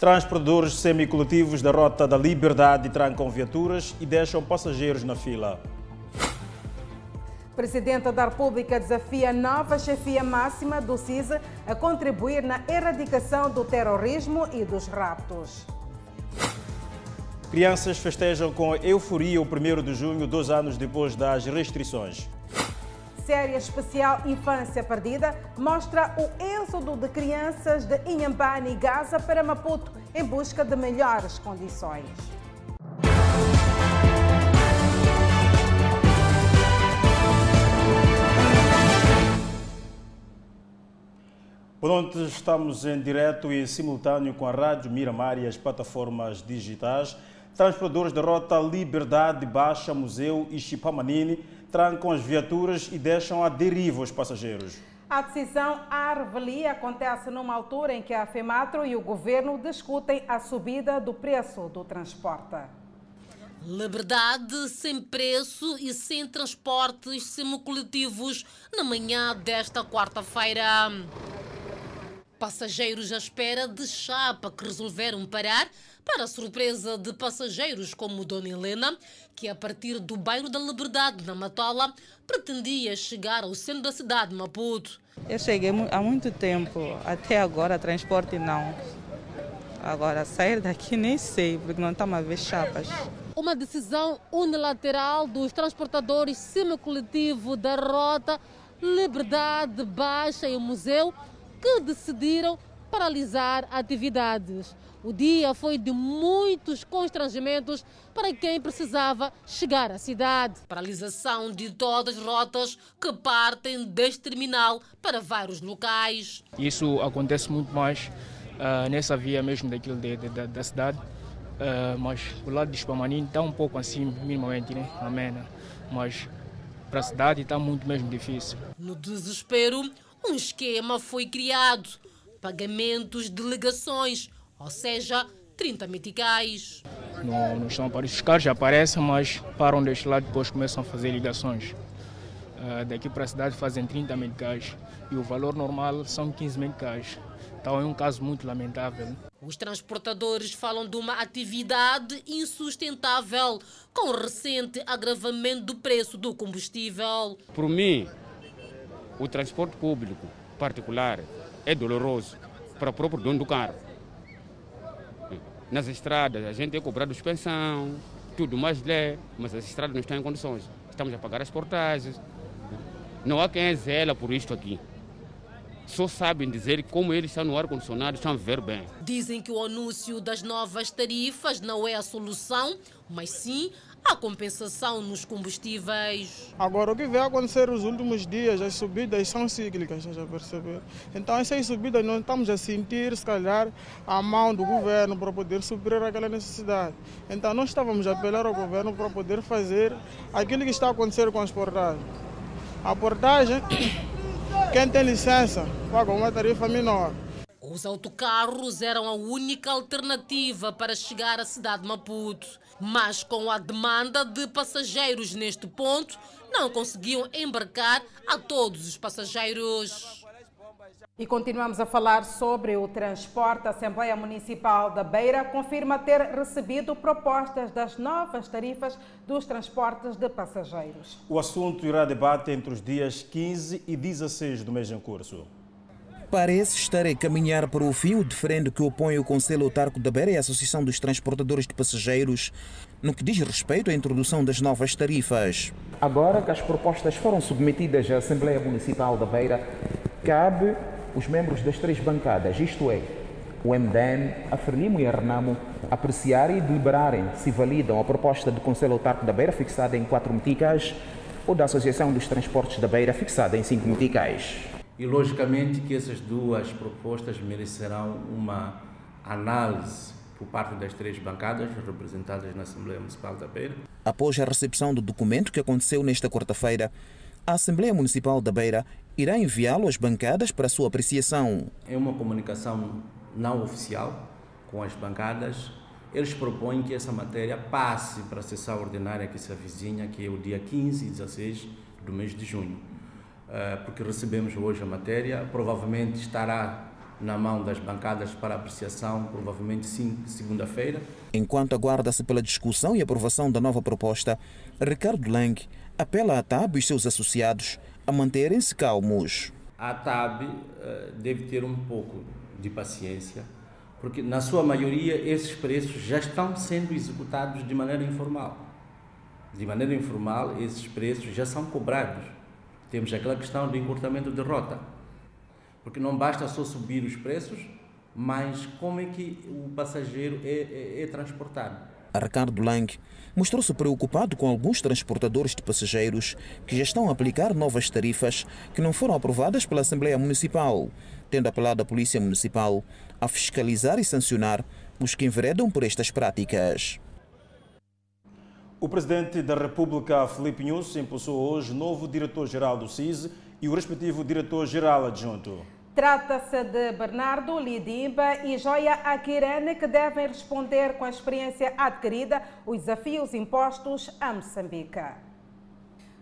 Transportadores semicoletivos da Rota da Liberdade trancam viaturas e deixam passageiros na fila. Presidente da República desafia a nova chefia máxima do CISA a contribuir na erradicação do terrorismo e dos raptos. Crianças festejam com euforia o 1 de junho, dois anos depois das restrições. Série especial Infância Perdida mostra o êxodo de crianças de Inhambane e Gaza para Maputo em busca de melhores condições. Pronto, estamos em direto e simultâneo com a Rádio Miramar e as plataformas digitais. Transportadores da Rota Liberdade, Baixa, Museu e Chipamanini trancam as viaturas e deixam à deriva os passageiros. A decisão à revelia acontece numa altura em que a FEMATRO e o governo discutem a subida do preço do transporte. Liberdade sem preço e sem transportes semicoletivos na manhã desta quarta-feira. Passageiros à espera de chapa que resolveram parar para a surpresa de passageiros como Dona Helena, que a partir do bairro da Liberdade, na Matola, pretendia chegar ao centro da cidade de Maputo. Eu cheguei há muito tempo, até agora transporte não. Agora sair daqui nem sei, porque não estamos a ver chapas. Uma decisão unilateral dos transportadores semicoletivo da Rota Liberdade Baixa e o Museu que decidiram paralisar atividades. O dia foi de muitos constrangimentos para quem precisava chegar à cidade. Paralisação de todas as rotas que partem deste terminal para vários locais. Isso acontece muito mais uh, nessa via mesmo daquilo de, de, de, da cidade. Uh, mas o lado de Espamanim está um pouco assim, minimamente, né? Amena. Mas para a cidade está muito mesmo difícil. No desespero, um esquema foi criado. Pagamentos de ligações, ou seja, 30 meticais. Não, não estão para os carros, aparecem, mas param deste lado e depois começam a fazer ligações. Uh, daqui para a cidade fazem 30 meticais e o valor normal são 15 meticais. Então é um caso muito lamentável. Os transportadores falam de uma atividade insustentável, com o recente agravamento do preço do combustível. Por mim, o transporte público particular é doloroso para o próprio dono do carro. Nas estradas a gente é cobrado suspensão, tudo mais lé, mas as estradas não estão em condições. Estamos a pagar as portagens. Não há quem zela por isto aqui. Só sabem dizer como eles estão no ar-condicionado, estão a ver bem. Dizem que o anúncio das novas tarifas não é a solução, mas sim a compensação nos combustíveis. Agora, o que vai acontecer nos últimos dias, as subidas são cíclicas, já perceber. Então, essas subidas nós estamos a sentir, se calhar, a mão do governo para poder suprir aquela necessidade. Então, nós estávamos a apelar ao governo para poder fazer aquilo que está a acontecer com as portagens. A portagem, quem tem licença, paga uma tarifa menor. Os autocarros eram a única alternativa para chegar à cidade de Maputo. Mas com a demanda de passageiros neste ponto, não conseguiam embarcar a todos os passageiros. E continuamos a falar sobre o transporte. A Assembleia Municipal da Beira confirma ter recebido propostas das novas tarifas dos transportes de passageiros. O assunto irá debate entre os dias 15 e 16 do mês em curso. Parece estar a caminhar para o fim o diferendo que opõe o Conselho Autarco da Beira e a Associação dos Transportadores de Passageiros no que diz respeito à introdução das novas tarifas. Agora que as propostas foram submetidas à Assembleia Municipal da Beira, cabe os membros das três bancadas, isto é, o MDM, a Frelimo e a Renamo, apreciarem e deliberarem se validam a proposta do Conselho Autarco da Beira, fixada em quatro meticais, ou da Associação dos Transportes da Beira, fixada em cinco meticais. E logicamente que essas duas propostas merecerão uma análise por parte das três bancadas representadas na Assembleia Municipal da Beira. Após a recepção do documento que aconteceu nesta quarta-feira, a Assembleia Municipal da Beira irá enviá-lo às bancadas para sua apreciação. É uma comunicação não oficial com as bancadas. Eles propõem que essa matéria passe para a sessão ordinária que se avizinha, que é o dia 15 e 16 do mês de junho. Porque recebemos hoje a matéria, provavelmente estará na mão das bancadas para apreciação, provavelmente segunda-feira. Enquanto aguarda-se pela discussão e aprovação da nova proposta, Ricardo Lang apela à TAB e seus associados a manterem-se calmos. A TAB uh, deve ter um pouco de paciência, porque na sua maioria esses preços já estão sendo executados de maneira informal. De maneira informal, esses preços já são cobrados. Temos aquela questão do encurtamento de rota porque não basta só subir os preços, mas como é que o passageiro é, é, é transportado. Ricardo Lang mostrou-se preocupado com alguns transportadores de passageiros que já estão a aplicar novas tarifas que não foram aprovadas pela Assembleia Municipal, tendo apelado à Polícia Municipal a fiscalizar e sancionar os que enveredam por estas práticas. O Presidente da República, Felipe Nunes, impulsou hoje novo diretor-geral do CIS e o respectivo diretor-geral adjunto. Trata-se de Bernardo Lidimba e Joia Akirene, que devem responder com a experiência adquirida os desafios impostos a Moçambique.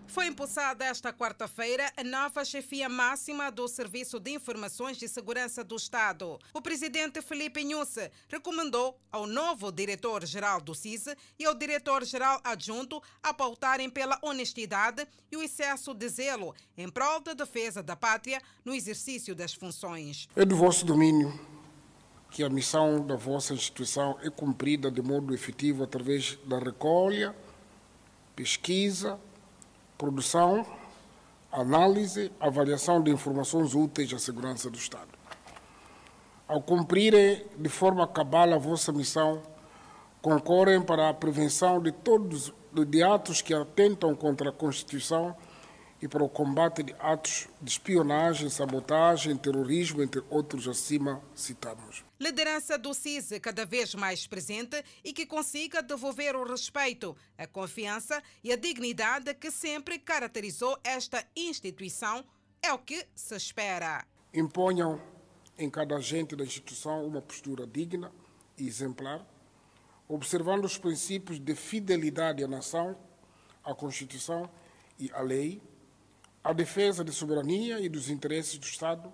Foi impulsada esta quarta-feira a nova chefia máxima do Serviço de Informações de Segurança do Estado. O presidente Felipe Nhusse recomendou ao novo diretor-geral do CISE e ao diretor-geral adjunto a pautarem pela honestidade e o excesso de zelo em prol da defesa da pátria no exercício das funções. É do vosso domínio que a missão da vossa instituição é cumprida de modo efetivo através da recolha, pesquisa, produção, análise, avaliação de informações úteis à segurança do Estado. Ao cumprirem de forma cabal a vossa missão, concorrem para a prevenção de todos de atos que atentam contra a Constituição e para o combate de atos de espionagem, sabotagem, terrorismo, entre outros acima citados. Liderança do CISE cada vez mais presente e que consiga devolver o respeito, a confiança e a dignidade que sempre caracterizou esta instituição é o que se espera. Imponham em cada agente da instituição uma postura digna e exemplar, observando os princípios de fidelidade à nação, à Constituição e à lei, a defesa da soberania e dos interesses do Estado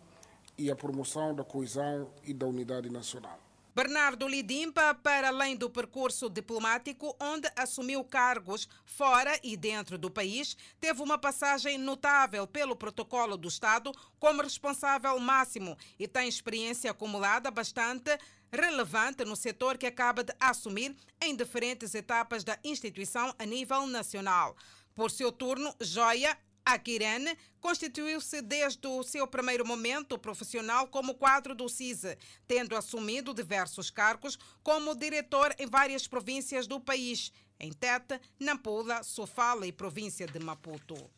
e a promoção da coesão e da unidade nacional. Bernardo Lidimpa, para além do percurso diplomático, onde assumiu cargos fora e dentro do país, teve uma passagem notável pelo protocolo do Estado como responsável máximo e tem experiência acumulada bastante relevante no setor que acaba de assumir em diferentes etapas da instituição a nível nacional. Por seu turno, Joia a Kirene constituiu-se desde o seu primeiro momento profissional como quadro do CISE, tendo assumido diversos cargos como diretor em várias províncias do país, em Tete, Nampula, Sofala e província de Maputo.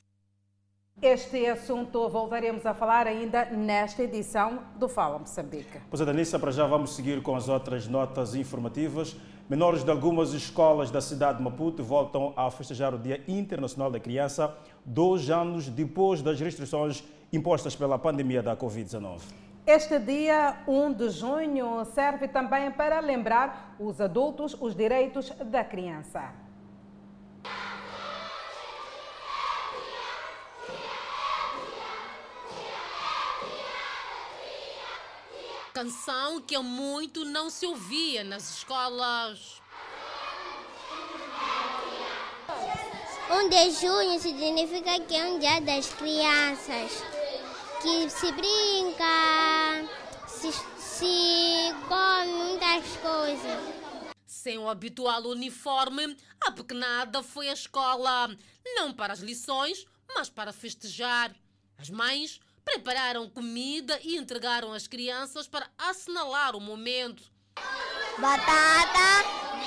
Este assunto voltaremos a falar ainda nesta edição do Fala Moçambique. Pois é, Danissa, para já vamos seguir com as outras notas informativas. Menores de algumas escolas da cidade de Maputo voltam a festejar o Dia Internacional da Criança, dois anos depois das restrições impostas pela pandemia da Covid-19. Este dia 1 de junho serve também para lembrar os adultos os direitos da criança. Canção que há muito não se ouvia nas escolas. 1 de junho significa que é um dia das crianças, que se brinca, se, se come muitas coisas. Sem o habitual uniforme, a pequenada foi à escola, não para as lições, mas para festejar. As mães prepararam comida e entregaram às crianças para assinalar o momento. Batata,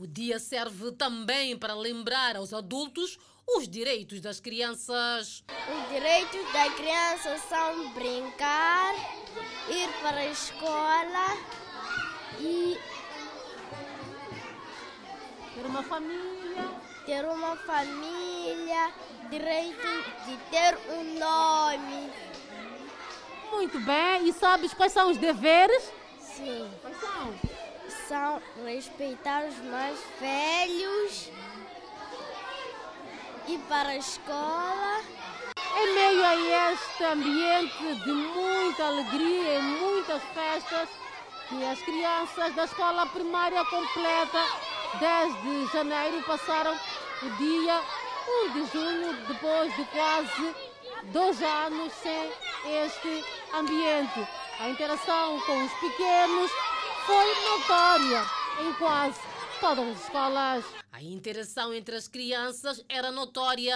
O dia serve também para lembrar aos adultos os direitos das crianças. Os direitos das crianças são brincar, ir para a escola e ter uma família. Ter uma família direito de ter um nome. Muito bem. E sabes quais são os deveres? Sim. Quais são? São respeitar os mais velhos, ir para a escola. Em meio a este ambiente de muita alegria e muitas festas, que as crianças da escola primária completa 10 de janeiro passaram o dia 1 de junho, depois de quase dois anos sem este ambiente. A interação com os pequenos foi notória em quase todas as escolas. A interação entre as crianças era notória.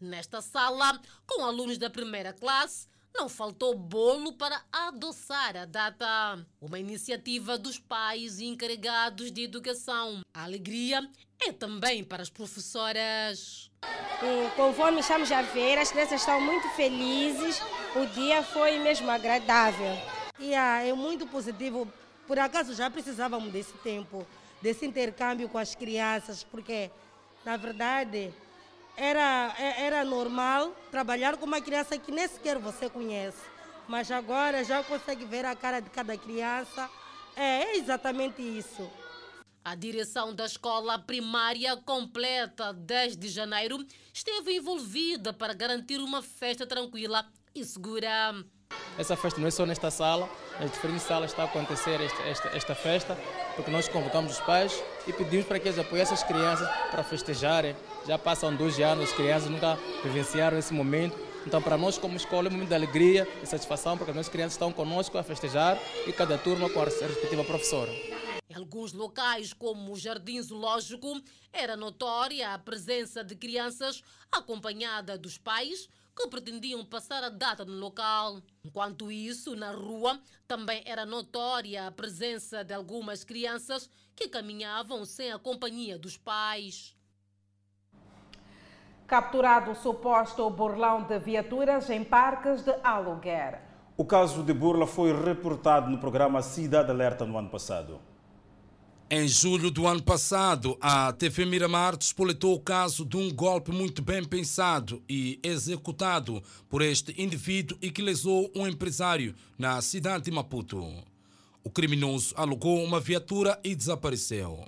Nesta sala, com alunos da primeira classe, não faltou bolo para adoçar a data. Uma iniciativa dos pais e encarregados de educação. A alegria é também para as professoras. E, conforme estamos a ver, as crianças estão muito felizes. O dia foi mesmo agradável. Yeah, é muito positivo. Por acaso já precisávamos desse tempo, desse intercâmbio com as crianças, porque, na verdade, era, é, era normal trabalhar com uma criança que nem sequer você conhece. Mas agora já consegue ver a cara de cada criança. É, é exatamente isso. A direção da escola primária completa 10 de janeiro esteve envolvida para garantir uma festa tranquila e segura. Essa festa não é só nesta sala, nas diferentes salas está a acontecer esta, esta, esta festa, porque nós convocamos os pais e pedimos para que eles apoiem essas crianças para festejarem. Já passam dois anos, as crianças nunca vivenciaram esse momento. Então, para nós, como escola, é um momento de alegria e satisfação, porque as nossas crianças estão conosco a festejar e cada turma com a respectiva professora. Em alguns locais, como o Jardim Zoológico, era notória a presença de crianças acompanhada dos pais que pretendiam passar a data no local. Enquanto isso, na rua também era notória a presença de algumas crianças que caminhavam sem a companhia dos pais. Capturado o suposto burlão de viaturas em parques de aluguer. O caso de burla foi reportado no programa Cidade Alerta no ano passado. Em julho do ano passado, a TV Miramar despoletou o caso de um golpe muito bem pensado e executado por este indivíduo e que lesou um empresário na cidade de Maputo. O criminoso alugou uma viatura e desapareceu.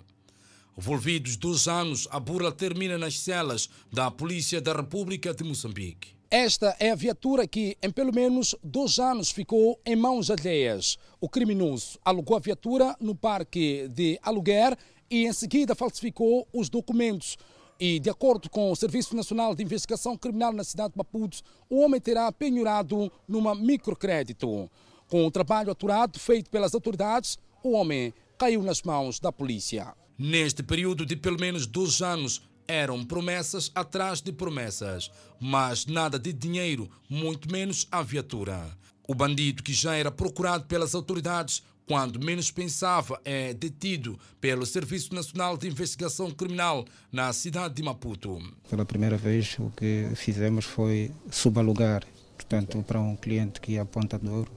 Envolvidos dois anos, a burla termina nas celas da Polícia da República de Moçambique. Esta é a viatura que, em pelo menos dois anos, ficou em mãos alheias. O criminoso alugou a viatura no parque de aluguer e, em seguida, falsificou os documentos. E, de acordo com o Serviço Nacional de Investigação Criminal na cidade de Maputo, o homem terá penhorado numa microcrédito. Com o trabalho aturado feito pelas autoridades, o homem caiu nas mãos da polícia. Neste período de pelo menos dois anos, eram promessas atrás de promessas, mas nada de dinheiro, muito menos a viatura. O bandido, que já era procurado pelas autoridades quando menos pensava, é detido pelo Serviço Nacional de Investigação Criminal na cidade de Maputo. Pela primeira vez, o que fizemos foi subalugar, portanto, para um cliente que ia a Ponta Douro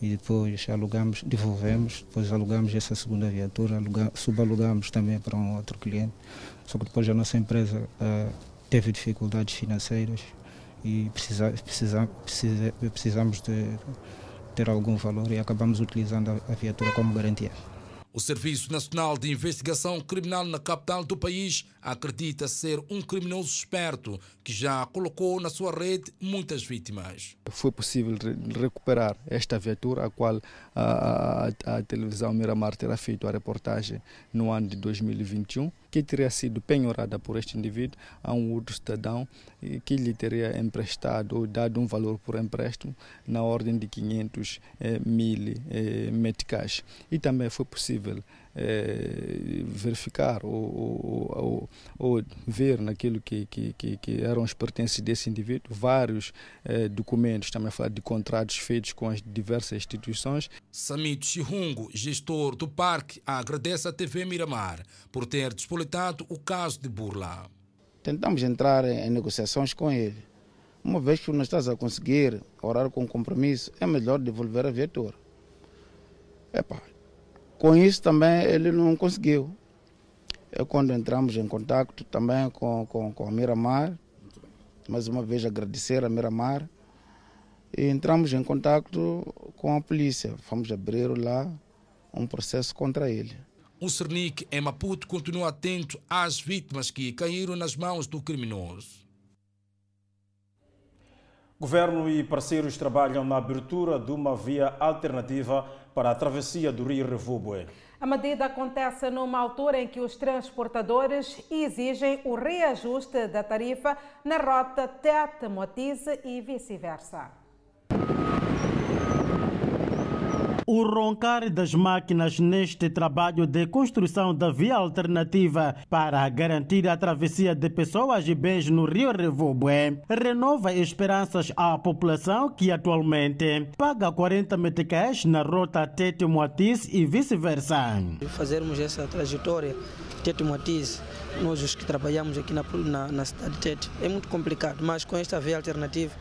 e depois alugamos, devolvemos, depois alugamos essa segunda viatura, subalugamos também para um outro cliente. Só que depois a nossa empresa uh, teve dificuldades financeiras e precisa, precisa, precisa, precisamos de ter algum valor e acabamos utilizando a, viatura como garantia. O Serviço Nacional de Investigação Criminal na capital do país acredita ser um criminoso esperto que já colocou na sua rede muitas vítimas. Foi possível recuperar esta viatura, a qual a, a, a televisão Miramar terá feito a reportagem no ano de 2021 que teria sido penhorada por este indivíduo a um outro cidadão que lhe teria emprestado ou dado um valor por empréstimo na ordem de 500 eh, mil eh, meticais. E também foi possível eh, verificar ou, ou, ou, ou, ver naquilo que, que, que, que, eram os pertences desse indivíduo vários eh, documentos, também a falar de contratos feitos com as diversas instituições. Samito Chihungo, gestor do parque, agradece à TV Miramar por ter despoletado o caso de Burla. Tentamos entrar em negociações com ele. Uma vez que não estás a conseguir orar com compromisso, é melhor devolver a viatura. Epa, com isso também ele não conseguiu. É quando entramos em contato também com, com, com a Miramar, mais uma vez agradecer a Miramar, e entramos em contato com a polícia. Fomos abrir lá um processo contra ele. O Cernic em Maputo continua atento às vítimas que caíram nas mãos do criminoso. Governo e parceiros trabalham na abertura de uma via alternativa para a travessia do Rio Revuboe. A medida acontece numa altura em que os transportadores exigem o reajuste da tarifa na rota Tete-Motize e vice-versa. O roncar das máquinas neste trabalho de construção da via alternativa para garantir a travessia de pessoas e bens no Rio Revoboé renova esperanças à população que atualmente paga 40 meticais na rota Tete Moatiz e vice-versa. Fazermos essa trajetória Tete Moatiz, nós os que trabalhamos aqui na, na, na cidade de Tete, é muito complicado, mas com esta via alternativa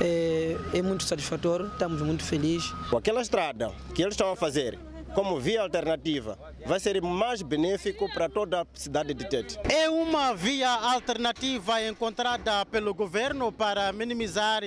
é, é muito satisfatório, estamos muito felizes. Aquela estrada que eles estão a fazer como via alternativa vai ser mais benéfico para toda a cidade de Tete. É uma via alternativa encontrada pelo governo para minimizar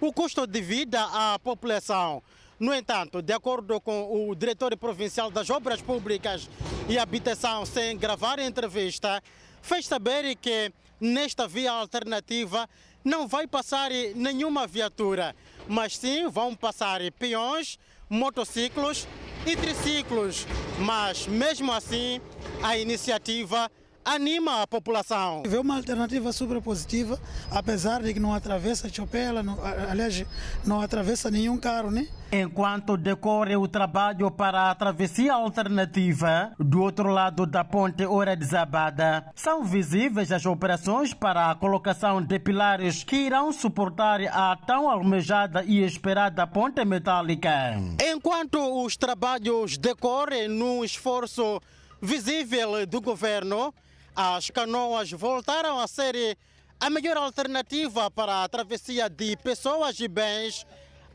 o custo de vida à população. No entanto, de acordo com o diretor provincial das Obras Públicas e Habitação, sem gravar a entrevista, fez saber que nesta via alternativa não vai passar nenhuma viatura, mas sim vão passar peões, motociclos e triciclos. Mas mesmo assim, a iniciativa anima a população. Vê uma alternativa super positiva, apesar de que não atravessa Chopela, não, aliás, não atravessa nenhum carro, né? Enquanto decorre o trabalho para a travessia alternativa, do outro lado da ponte Hora Desabada, são visíveis as operações para a colocação de pilares que irão suportar a tão almejada e esperada ponte metálica. Enquanto os trabalhos decorrem num esforço visível do governo, as canoas voltaram a ser a melhor alternativa para a travessia de pessoas e bens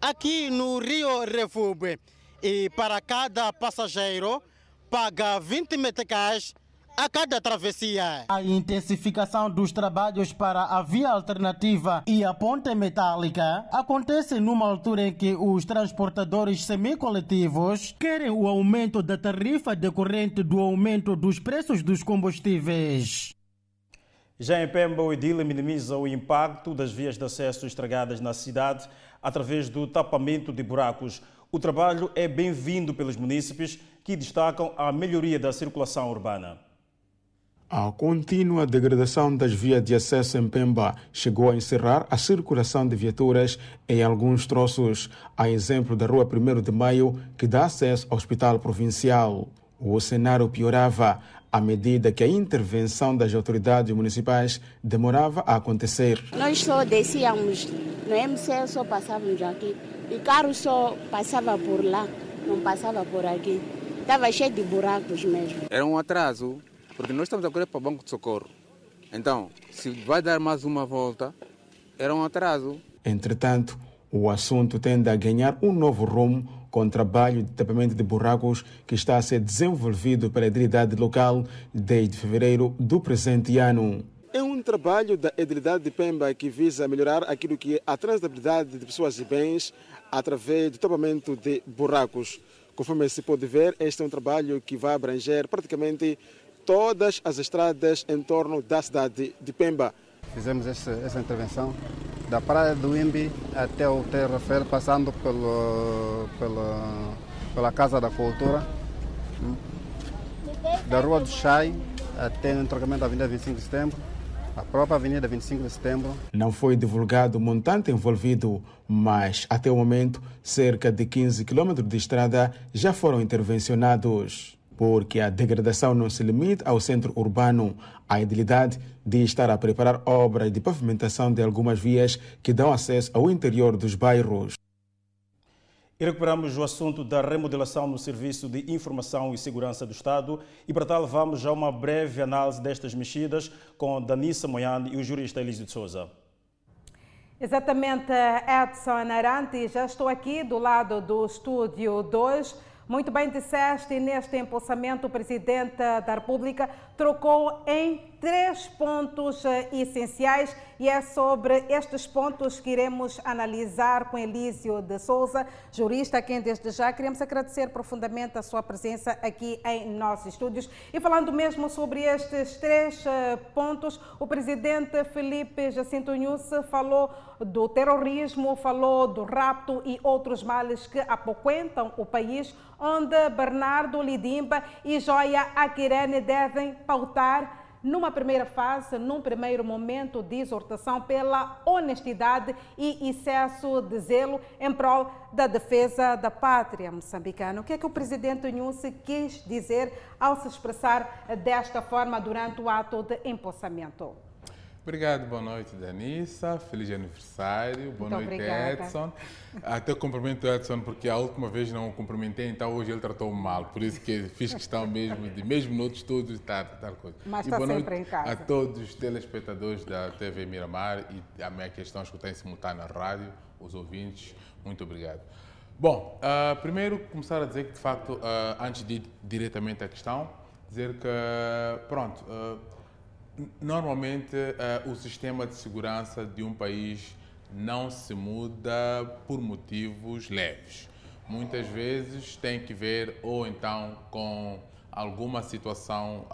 aqui no Rio Refube. E para cada passageiro, paga 20 meticais a cada travessia. A intensificação dos trabalhos para a via alternativa e a ponte metálica acontece numa altura em que os transportadores semicoletivos querem o aumento da tarifa decorrente do aumento dos preços dos combustíveis. Já em Pemba, o Edil minimiza o impacto das vias de acesso estragadas na cidade através do tapamento de buracos. O trabalho é bem-vindo pelos munícipes que destacam a melhoria da circulação urbana. A contínua degradação das vias de acesso em Pemba chegou a encerrar a circulação de viaturas em alguns troços, a exemplo da Rua 1 de Maio, que dá acesso ao Hospital Provincial. O cenário piorava à medida que a intervenção das autoridades municipais demorava a acontecer. Nós só descíamos no MC, só passávamos aqui, e carro só passava por lá, não passava por aqui. Estava cheio de buracos mesmo. Era um atraso porque nós estamos a correr para o Banco de Socorro. Então, se vai dar mais uma volta, era um atraso. Entretanto, o assunto tende a ganhar um novo rumo com o trabalho de tapamento de buracos que está a ser desenvolvido pela edilidade local desde fevereiro do presente ano. É um trabalho da edilidade de Pemba que visa melhorar aquilo que é a transitabilidade de pessoas e bens através do tapamento de buracos. Conforme se pode ver, este é um trabalho que vai abranger praticamente todas as estradas em torno da cidade de Pemba. Fizemos essa, essa intervenção da praia do Imbi até o Terra Rafael, passando pelo, pela, pela Casa da Cultura, da Rua do Chai até o entroncamento da Avenida 25 de Setembro, a própria Avenida 25 de Setembro. Não foi divulgado o montante envolvido, mas até o momento cerca de 15 quilômetros de estrada já foram intervencionados porque a degradação não se limita ao centro urbano. A edilidade de estar a preparar obras de pavimentação de algumas vias que dão acesso ao interior dos bairros. E recuperamos o assunto da remodelação no Serviço de Informação e Segurança do Estado e para tal vamos a uma breve análise destas mexidas com Danissa Moyane e o jurista Elísio de Souza. Exatamente, Edson Arante, já estou aqui do lado do Estúdio 2 muito bem disseste, neste empossamento, o Presidente da República trocou em três pontos eh, essenciais e é sobre estes pontos que iremos analisar com Elísio de Souza, jurista, a quem desde já queremos agradecer profundamente a sua presença aqui em nossos estúdios. E falando mesmo sobre estes três eh, pontos, o presidente Felipe Jacinto Nunes falou do terrorismo, falou do rapto e outros males que apoquentam o país, onde Bernardo Lidimba e Joia Aquirene devem pautar numa primeira fase, num primeiro momento de exortação pela honestidade e excesso de zelo em prol da defesa da pátria moçambicana. O que é que o presidente Nhusse quis dizer ao se expressar desta forma durante o ato de empossamento? Obrigado, boa noite, Danissa. Feliz aniversário. Boa Muito noite, obrigada. Edson. Até cumprimento o Edson porque a última vez não o cumprimentei, então hoje ele tratou-me mal. Por isso que fiz questão mesmo de, mesmo no outro estúdio, estar, estar coisa. Mas e está boa sempre noite em casa. A todos os telespectadores da TV Miramar e a minha questão escutar em simultâneo na rádio, os ouvintes. Muito obrigado. Bom, uh, primeiro começar a dizer que, de facto, uh, antes de ir diretamente à questão, dizer que, pronto. Uh, Normalmente, uh, o sistema de segurança de um país não se muda por motivos leves. Muitas vezes tem que ver ou então com alguma situação,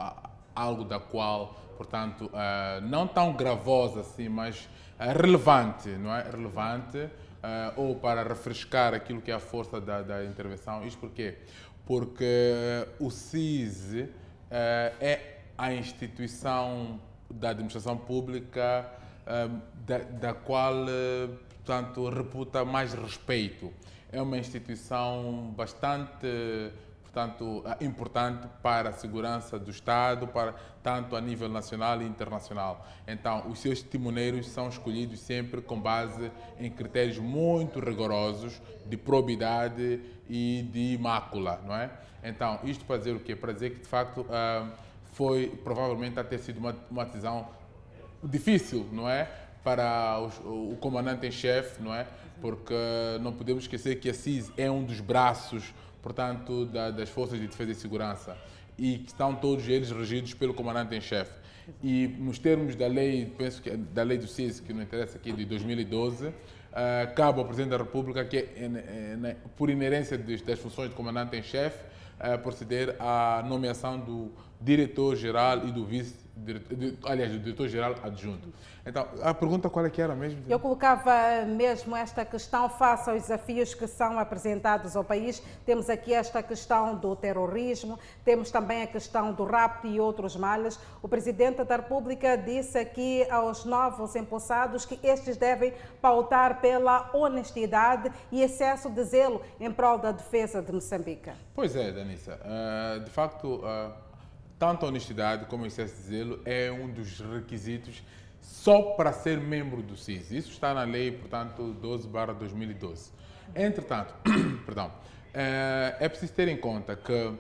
algo da qual, portanto, uh, não tão gravosa assim, mas uh, relevante, não é? Relevante, ou para refrescar aquilo que é a força da, da intervenção. Isto porquê? Porque o CIS é a instituição da administração pública hum, da, da qual, eh, portanto, reputa mais respeito. É uma instituição bastante portanto, eh, importante para a segurança do Estado, para, tanto a nível nacional e internacional. Então, os seus timoneiros são escolhidos sempre com base em critérios muito rigorosos de probidade e de mácula, não é? Então, isto para dizer o quê? Para dizer que, de facto, uh, foi provavelmente a ter sido uma, uma decisão difícil, não é? Para os, o comandante em chefe, não é? Porque não podemos esquecer que a CIS é um dos braços, portanto, da, das Forças de Defesa e Segurança e que estão todos eles regidos pelo comandante em chefe. E nos termos da lei, penso que da lei do CIS, que não interessa aqui, de 2012, uh, eh, cabe ao Presidente da República que, é, é, por inerência das funções de comandante em chefe, uh, proceder à nomeação do diretor-geral e do vice aliás, do diretor-geral adjunto. Então, a pergunta qual é que era mesmo? Eu colocava mesmo esta questão face aos desafios que são apresentados ao país. Temos aqui esta questão do terrorismo, temos também a questão do rapto e outros males. O Presidente da República disse aqui aos novos empossados que estes devem pautar pela honestidade e excesso de zelo em prol da defesa de Moçambique. Pois é, Uh, de facto, uh, tanto a honestidade como o excesso de zelo é um dos requisitos só para ser membro do CIS. Isso está na lei, portanto, 12/2012. Entretanto, perdão, é, é preciso ter em conta que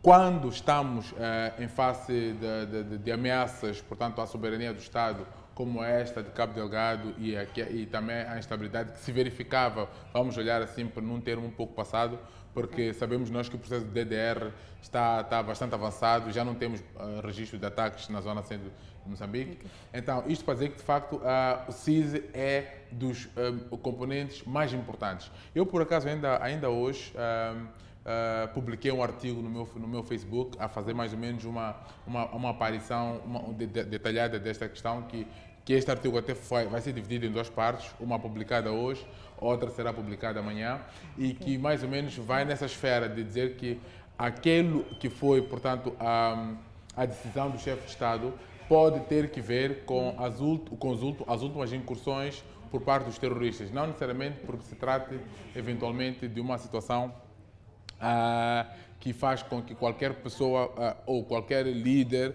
quando estamos em face de, de, de, ameaças, portanto, à soberania do Estado, como esta de Cabo Delgado e, aqui, e também a instabilidade que se verificava, vamos olhar assim para num termo um pouco passado, porque sabemos nós que o processo de DDR está, está bastante avançado, já não temos uh, registro de ataques na zona centro de Moçambique. Então, isto para dizer que, de facto, uh, o CISE é dos uh, componentes mais importantes. Eu, por acaso, ainda, ainda hoje uh, publiquei um artigo no meu, no meu Facebook a fazer mais ou menos uma, uma, uma aparição uma, de, de, detalhada desta questão que que este artigo até foi, vai ser dividido em duas partes, uma publicada hoje, outra será publicada amanhã, e que mais ou menos vai nessa esfera de dizer que aquilo que foi, portanto, a, a decisão do chefe de Estado pode ter que ver com as, com as últimas incursões por parte dos terroristas, não necessariamente porque se trate eventualmente de uma situação uh, que faz com que qualquer pessoa uh, ou qualquer líder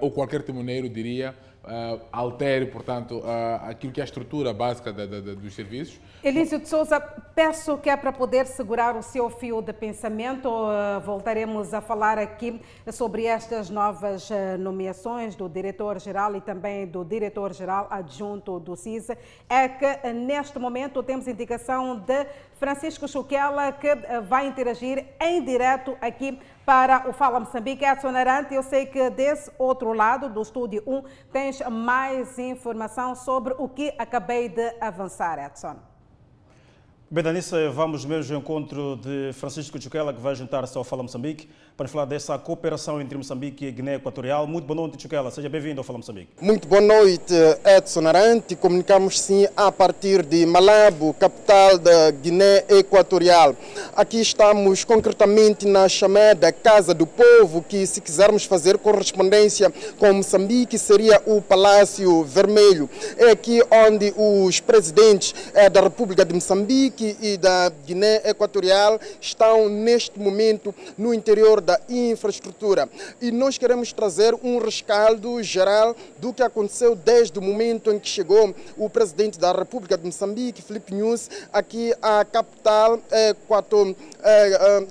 ou qualquer timoneiro, diria, uh, altere, portanto, uh, aquilo que é a estrutura básica da, da, da, dos serviços. Elísio de Souza, peço que é para poder segurar o seu fio de pensamento, uh, voltaremos a falar aqui sobre estas novas nomeações do diretor-geral e também do diretor-geral adjunto do CISA. É que neste momento temos indicação de Francisco Chuquela, que vai interagir em direto aqui para o Fala Moçambique. Edson Arante, eu sei que desse outro lado do Estúdio 1 tens mais informação sobre o que acabei de avançar, Edson. Bem, Danissa, vamos mesmo ao encontro de Francisco Chuquela, que vai juntar-se ao Fala Moçambique para falar dessa cooperação entre Moçambique e Guiné Equatorial. Muito boa noite, Chuquela. Seja bem-vindo ao Fala Moçambique. Muito boa noite, Edson Arante. Comunicamos sim a partir de Malabo, capital da Guiné Equatorial. Aqui estamos concretamente na chamada Casa do Povo, que se quisermos fazer correspondência com Moçambique seria o Palácio Vermelho. É aqui onde os presidentes eh, da República de Moçambique e da Guiné Equatorial estão neste momento no interior da infraestrutura. E nós queremos trazer um rescaldo geral do que aconteceu desde o momento em que chegou o presidente da República de Moçambique, Felipe News, aqui à capital equato,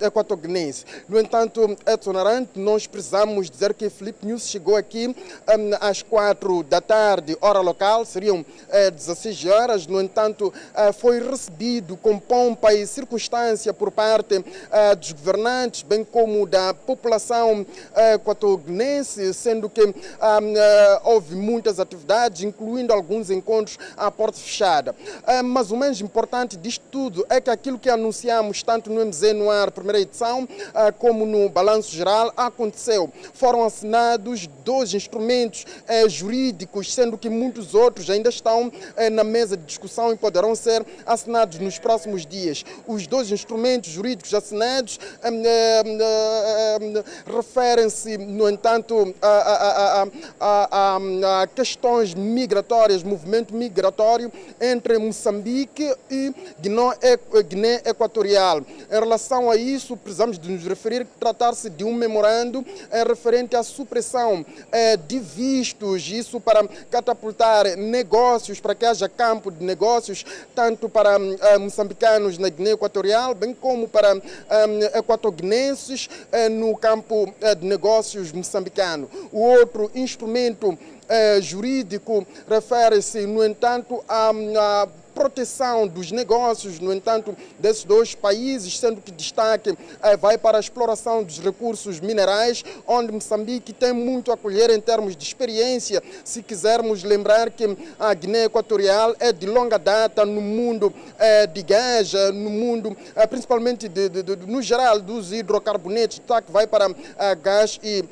equatoguinense. No entanto, Edson Arante, nós precisamos dizer que Felipe News chegou aqui um, às quatro da tarde, hora local, seriam 16 horas. No entanto, foi recebido com pompa e circunstância por parte dos governantes, bem como da população equatoguinense, sendo que um, houve muitas atividades, incluindo alguns encontros à porta fechada. Mas o mais importante disto tudo é que aquilo que anunciamos tanto no MZ no primeira edição, como no balanço geral, aconteceu. Foram assinados dois instrumentos jurídicos, sendo que muitos outros ainda estão na mesa de discussão e poderão ser assinados nos próximos dias. Os dois instrumentos jurídicos assinados referem-se, no entanto, a, a, a, a, questões migratórias, movimento migratório entre Moçambique e Guiné Equatorial. Em relação a isso, precisamos de nos referir que tratar-se de um memorando referente à supressão de vistos, isso para catapultar negócios, para que haja campo de negócios, tanto para moçambicanos na Guiné Equatorial, bem como para equatoguinenses no campo de negócios moçambicano. O outro instrumento jurídico refere-se, no entanto, a proteção dos negócios, no entanto, desses dois países, sendo que destaque eh, vai para a exploração dos recursos minerais, onde Moçambique tem muito a colher em termos de experiência. Se quisermos lembrar que a Guiné Equatorial é de longa data no mundo eh, de gás, no mundo, eh, principalmente de, de, de, no geral, dos hidrocarbonetos, tá, que vai para gás e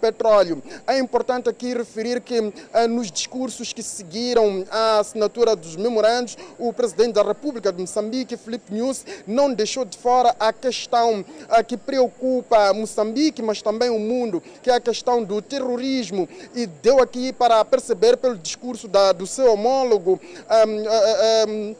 petróleo. É importante aqui referir que nos discursos que seguiram a assinatura dos memorandos, o presidente da República de Moçambique, Felipe News, não deixou de fora a questão que preocupa Moçambique, mas também o mundo, que é a questão do terrorismo. E deu aqui para perceber pelo discurso da, do seu homólogo. Um, um,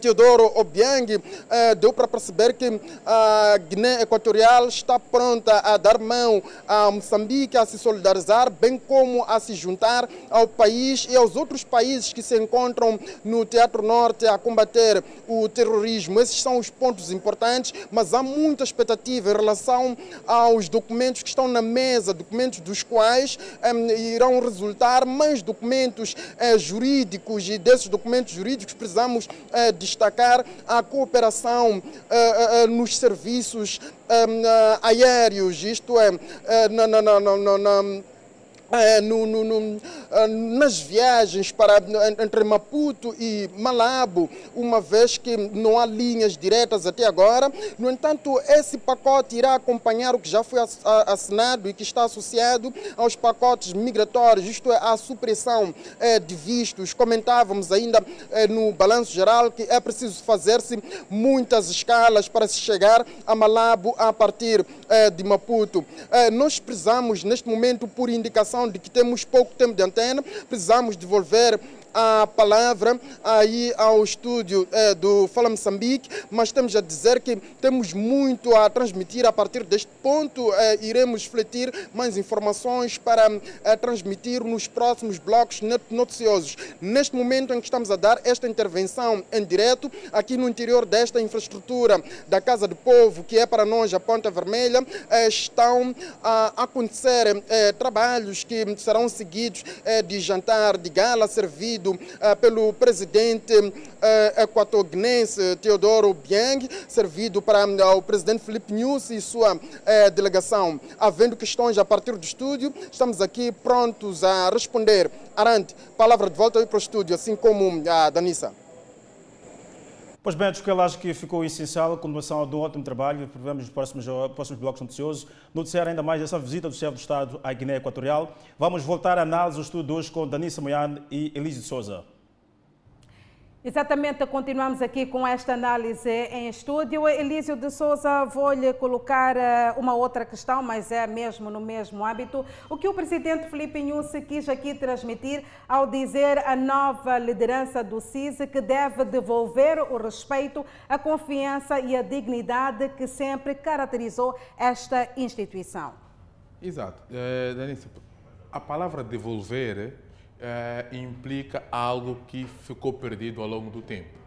Teodoro Obiang eh, deu para perceber que a Guiné Equatorial está pronta a dar mão a Moçambique, a se solidarizar, bem como a se juntar ao país e aos outros países que se encontram no Teatro Norte a combater o terrorismo. Esses são os pontos importantes, mas há muita expectativa em relação aos documentos que estão na mesa, documentos dos quais eh, irão resultar mais documentos eh, jurídicos e desses documentos jurídicos precisamos destacar a cooperação uh, uh, nos serviços uh, aéreos, isto é, na, na, na, na no, no, no, nas viagens para, entre Maputo e Malabo, uma vez que não há linhas diretas até agora. No entanto, esse pacote irá acompanhar o que já foi assinado e que está associado aos pacotes migratórios, isto é, a supressão de vistos. Comentávamos ainda no balanço geral que é preciso fazer-se muitas escalas para se chegar a Malabo a partir de Maputo. Nós precisamos, neste momento, por indicação de que temos pouco tempo de antena, precisamos devolver a palavra aí ao estúdio é, do Fala Moçambique, mas temos a dizer que temos muito a transmitir a partir deste ponto. É, iremos refletir mais informações para é, transmitir nos próximos blocos noticiosos. Neste momento em que estamos a dar esta intervenção em direto, aqui no interior desta infraestrutura da Casa do Povo, que é para nós a Ponta Vermelha, estão a acontecer trabalhos que serão seguidos de jantar, de gala servido eh, pelo presidente eh, equatoguinense Teodoro Bieng, servido para o presidente Felipe News e sua delegação. Havendo questões a partir do estúdio, estamos aqui prontos a responder. Arante, palavra de volta para o estúdio, assim como a Danissa. Pois bem, acho que ficou essencial a continuação de um ótimo trabalho. Prevemos nos próximos, próximos blocos noticiosos noticiar ainda mais essa visita do chefe do Estado à Guiné Equatorial. Vamos voltar à análise do estudo hoje com Danissa Moiane e Elise Souza. Exatamente, continuamos aqui com esta análise em estúdio. Elísio de Souza, vou-lhe colocar eh, uma outra questão, mas é mesmo no mesmo âmbito. O que o presidente Felipe Inhusse quis aqui transmitir ao dizer à nova liderança do CISE que deve devolver o respeito, a confiança e a dignidade que sempre caracterizou esta instituição? Exato. Danissa, a palavra devolver uh, implica algo que ficou perdido ao longo do tempo.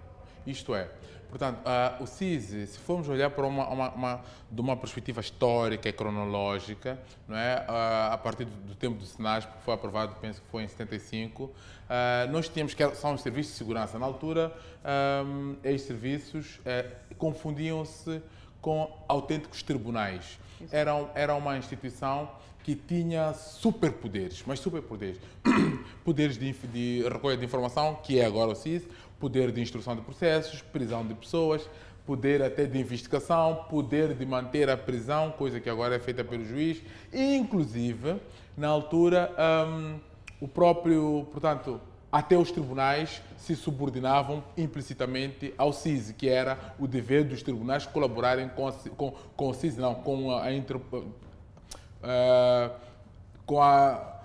Isto é, portanto, uh, o CISI, se formos olhar para uma, uma, uma, de uma perspectiva histórica e cronológica, não é? Uh, a partir do, do, tempo do SENASP, que foi aprovado, penso que foi em 75, nós tínhamos que são os serviços de segurança. Na altura, um, estes serviços confundiam-se com autênticos tribunais. Era, era uma instituição que tinha superpoderes, mas superpoderes. Poderes de, de recolha de informação, que é agora o CIS, poder de instrução de processos, prisão de pessoas, poder até de investigação, poder de manter a prisão, coisa que agora é feita pelo juiz, e inclusive, na altura, um, o próprio, portanto, até os tribunais se subordinavam implicitamente ao CIS, que era o dever dos tribunais colaborarem com, a, com, com o CIS, não, com a, a uh, com a.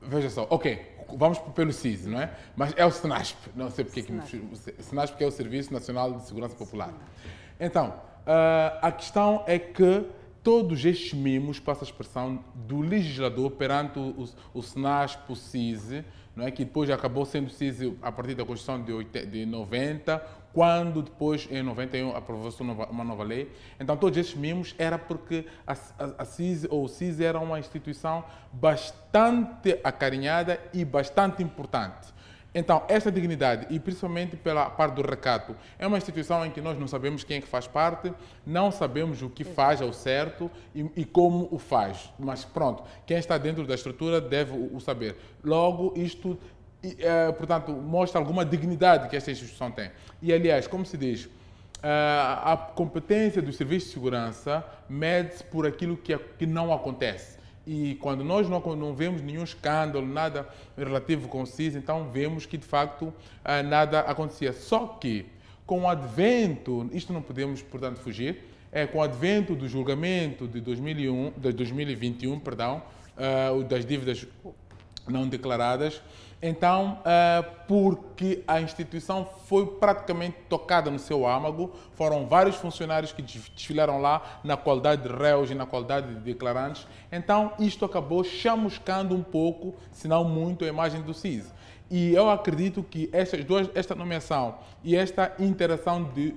Veja só, ok, vamos pelo SIS, não é? Mas é o SNASP, não sei porque SNASP. que SNASP que é o Serviço Nacional de Segurança Popular. Então, uh, a questão é que todos estes mimos, passa a expressão, do legislador perante o, o SNASP, o SIS, não é? que depois acabou sendo SIS a partir da Constituição de, de 90, quando depois, em 91, aprovou-se uma nova lei. Então, todos esses mimos era porque a, a, a CIS ou o CIS era uma instituição bastante acarinhada e bastante importante. Então, esta dignidade, e principalmente pela parte do recato, é uma instituição em que nós não sabemos quem é que faz parte, não sabemos o que faz ao certo e, e como o faz. Mas pronto, quem está dentro da estrutura deve o, o saber. Logo, isto e, é, portanto, mostra alguma dignidade que esta instituição tem. E, aliás, como se diz, é, a competência do serviço de segurança mede-se por aquilo que, que não acontece. E quando nós não, não, vemos nenhum escândalo, nada relativo com o CIS, então vemos que de facto é, nada acontecia. Só que com o advento, isto não podemos, portanto, fugir, é com o advento do julgamento de 2001, de 2021, perdão, das dívidas não declaradas, então, uh, porque a instituição foi praticamente tocada no seu âmago, foram vários funcionários que desfilaram lá na qualidade de réus e na qualidade de declarantes. Então, isto acabou chamuscando um pouco, se não muito, a imagem do CIS. E eu acredito que estas duas, esta nomeação e esta interação de,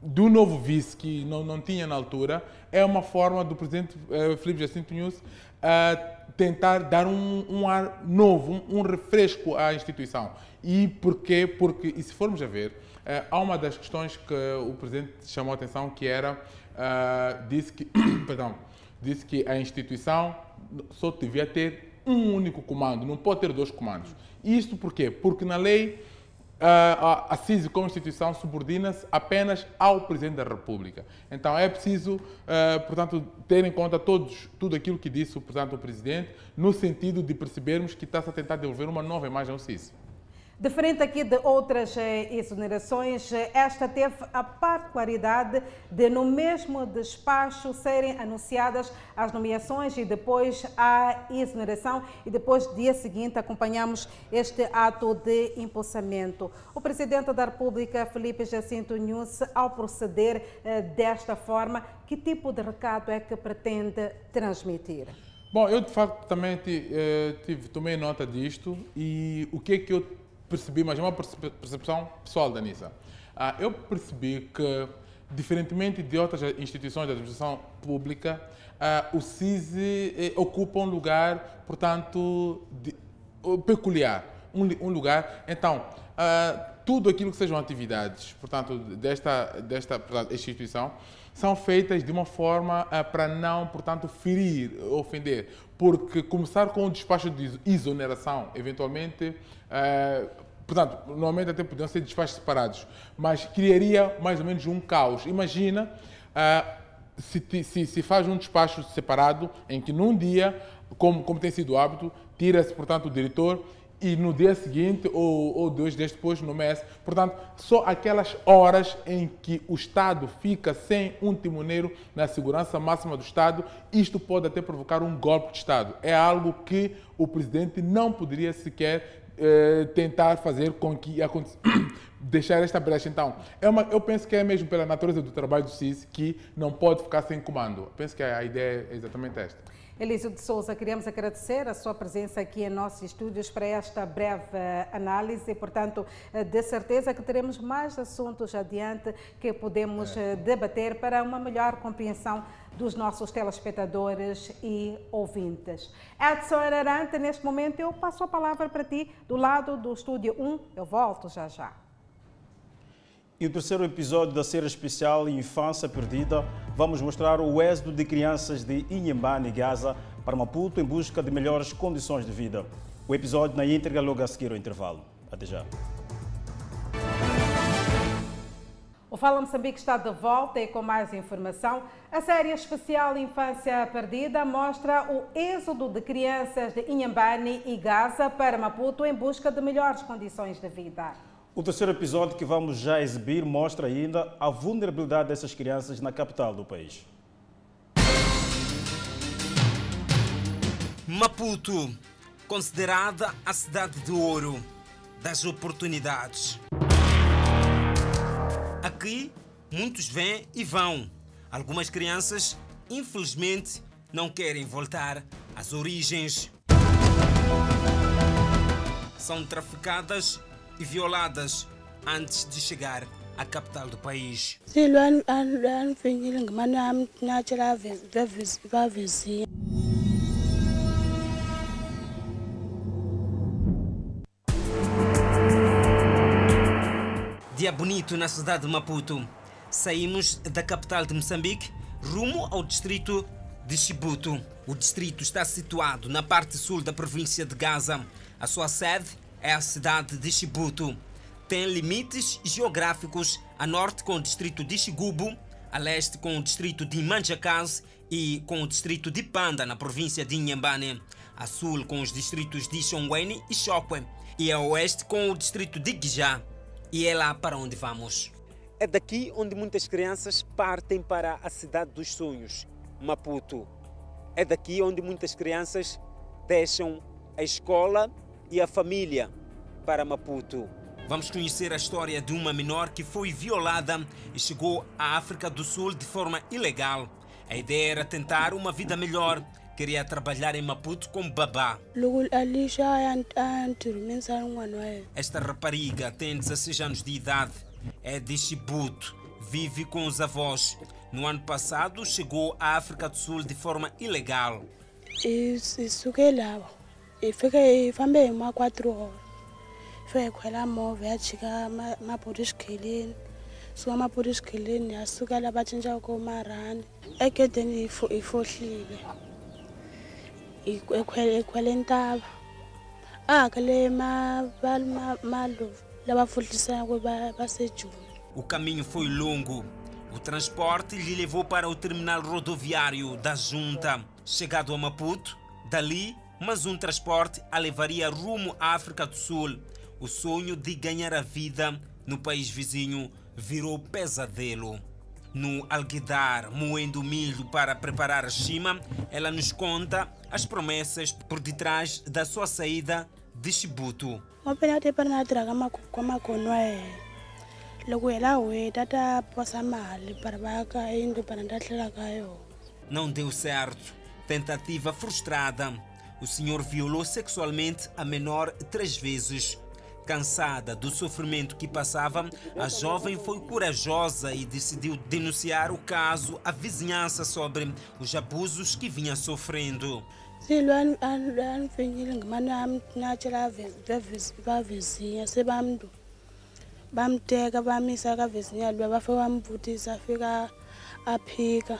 do novo vice, que não, não tinha na altura, é uma forma do presidente uh, Felipe Jacinto News uh, tentar dar um, um ar novo, um, um, refresco à instituição. E porquê? Porque, e se formos a ver, uh, há uma das questões que o Presidente chamou a atenção, que era, uh, disse, que, perdão, disse que a instituição só devia ter um único comando, não pode ter dois comandos. Isto porquê? Porque na lei a, CISI como instituição subordina-se apenas ao Presidente da República. Então é preciso, uh, portanto, ter em conta todos, tudo aquilo que disse portanto, o Presidente, no sentido de percebermos que está-se a tentar devolver uma nova imagem ao CISI. Diferente aqui de outras eh, exonerações, eh, esta teve a particularidade de, no mesmo despacho, serem anunciadas as nomeações e depois a exoneração, e depois, dia seguinte, acompanhamos este ato de impulsamento. O Presidente da República, Felipe Jacinto Nunes, ao proceder eh, desta forma, que tipo de recado é que pretende transmitir? Bom, eu de facto também tive, tomei nota disto e o que é que eu percebi, mas é uma percepção pessoal da NISA. Ah, eu percebi que, diferentemente de outras instituições de administração pública, ah, o CISI eh, ocupa um lugar, portanto, de, peculiar. um, um lugar. Então, uh, tudo aquilo que sejam atividades, portanto, desta, desta portanto, instituição, são feitas de uma forma uh, para não, portanto, ferir, ofender. Porque começar com o despacho de exoneração, eventualmente, uh, portanto, normalmente até podiam ser despachos separados, mas criaria mais ou menos um caos. Imagina uh, se, se, se, faz um despacho separado em que num dia, como, como tem sido o hábito, tira-se, portanto, o diretor e no dia seguinte ou, ou dois dias depois no mês. Portanto, só aquelas horas em que o Estado fica sem um timoneiro na segurança máxima do Estado, isto pode até provocar um golpe de Estado. É algo que o presidente não poderia sequer eh, tentar fazer com que aconteça. deixar esta brecha. Então, é uma, eu penso que é mesmo pela natureza do trabalho do CIS que não pode ficar sem comando. Eu penso que a ideia é exatamente esta. Elísio de Souza, queríamos agradecer a sua presença aqui em nossos estúdios para esta breve eh, análise. Portanto, eh, de certeza que teremos mais assuntos adiante que podemos é. debater para uma melhor compreensão dos nossos telespectadores e ouvintes. Edson Ararante, neste momento eu passo a palavra para ti do lado do estúdio 1. Eu volto já já. E o terceiro episódio da série especial Infância Perdida, vamos mostrar o êxodo de crianças de Inhambane Gaza para Maputo em busca de melhores condições de vida. O episódio na íntegra logo a seguir ao intervalo. Até já. O Fala Moçambique está de volta e com mais informação. A série especial Infância Perdida mostra o êxodo de crianças de Inhambane e Gaza para Maputo em busca de melhores condições de vida. O terceiro episódio que vamos já exibir mostra ainda a vulnerabilidade dessas crianças na capital do país. Maputo, considerada a cidade de ouro das oportunidades. Aqui, muitos vêm e vão. Algumas crianças, infelizmente, não querem voltar às origens. São traficadas e violadas antes de chegar à capital do país. Dia bonito na cidade de Maputo. Saímos da capital de Moçambique rumo ao distrito de Chibuto. O distrito está situado na parte sul da província de Gaza. A sua sede é a cidade de Chibuto. Tem limites geográficos a norte com o distrito de Xigubo, a leste com o distrito de Manjacaz e com o distrito de Panda, na província de Inhambane, a sul com os distritos de Xongweni e Chokwe, e a oeste com o distrito de Guijá. E é lá para onde vamos. É daqui onde muitas crianças partem para a cidade dos sonhos, Maputo. É daqui onde muitas crianças deixam a escola e a família para Maputo. Vamos conhecer a história de uma menor que foi violada e chegou à África do Sul de forma ilegal. A ideia era tentar uma vida melhor. Queria trabalhar em Maputo como babá. Esta rapariga tem 16 anos de idade. É de Chibuto. Vive com os avós. No ano passado, chegou à África do Sul de forma ilegal. Isso, isso que lá ifike ifambe uma quatro horas ifike khwela movha yajika mabhodi xikhilini suka mabhodi xikhilini yasuka la va cinca ko marhani egedeni hi fohlile. Ekhwele ntava a hakele malovu lava fohlisaka vasejuni O caminho foi longo. O transporte lhe levou para o terminal rodoviário da Junta. Chegado a Maputo, dali mas um transporte a levaria rumo à África do Sul. O sonho de ganhar a vida no país vizinho virou pesadelo. No Alguidar, moendo milho para preparar a chima, ela nos conta as promessas por detrás da sua saída de Chibuto. Não deu certo. Tentativa frustrada o senhor violou sexualmente a menor três vezes. Cansada do sofrimento que passava, a jovem foi corajosa e decidiu denunciar o caso à vizinhança sobre os abusos que vinha sofrendo. bamteka bamisa aphika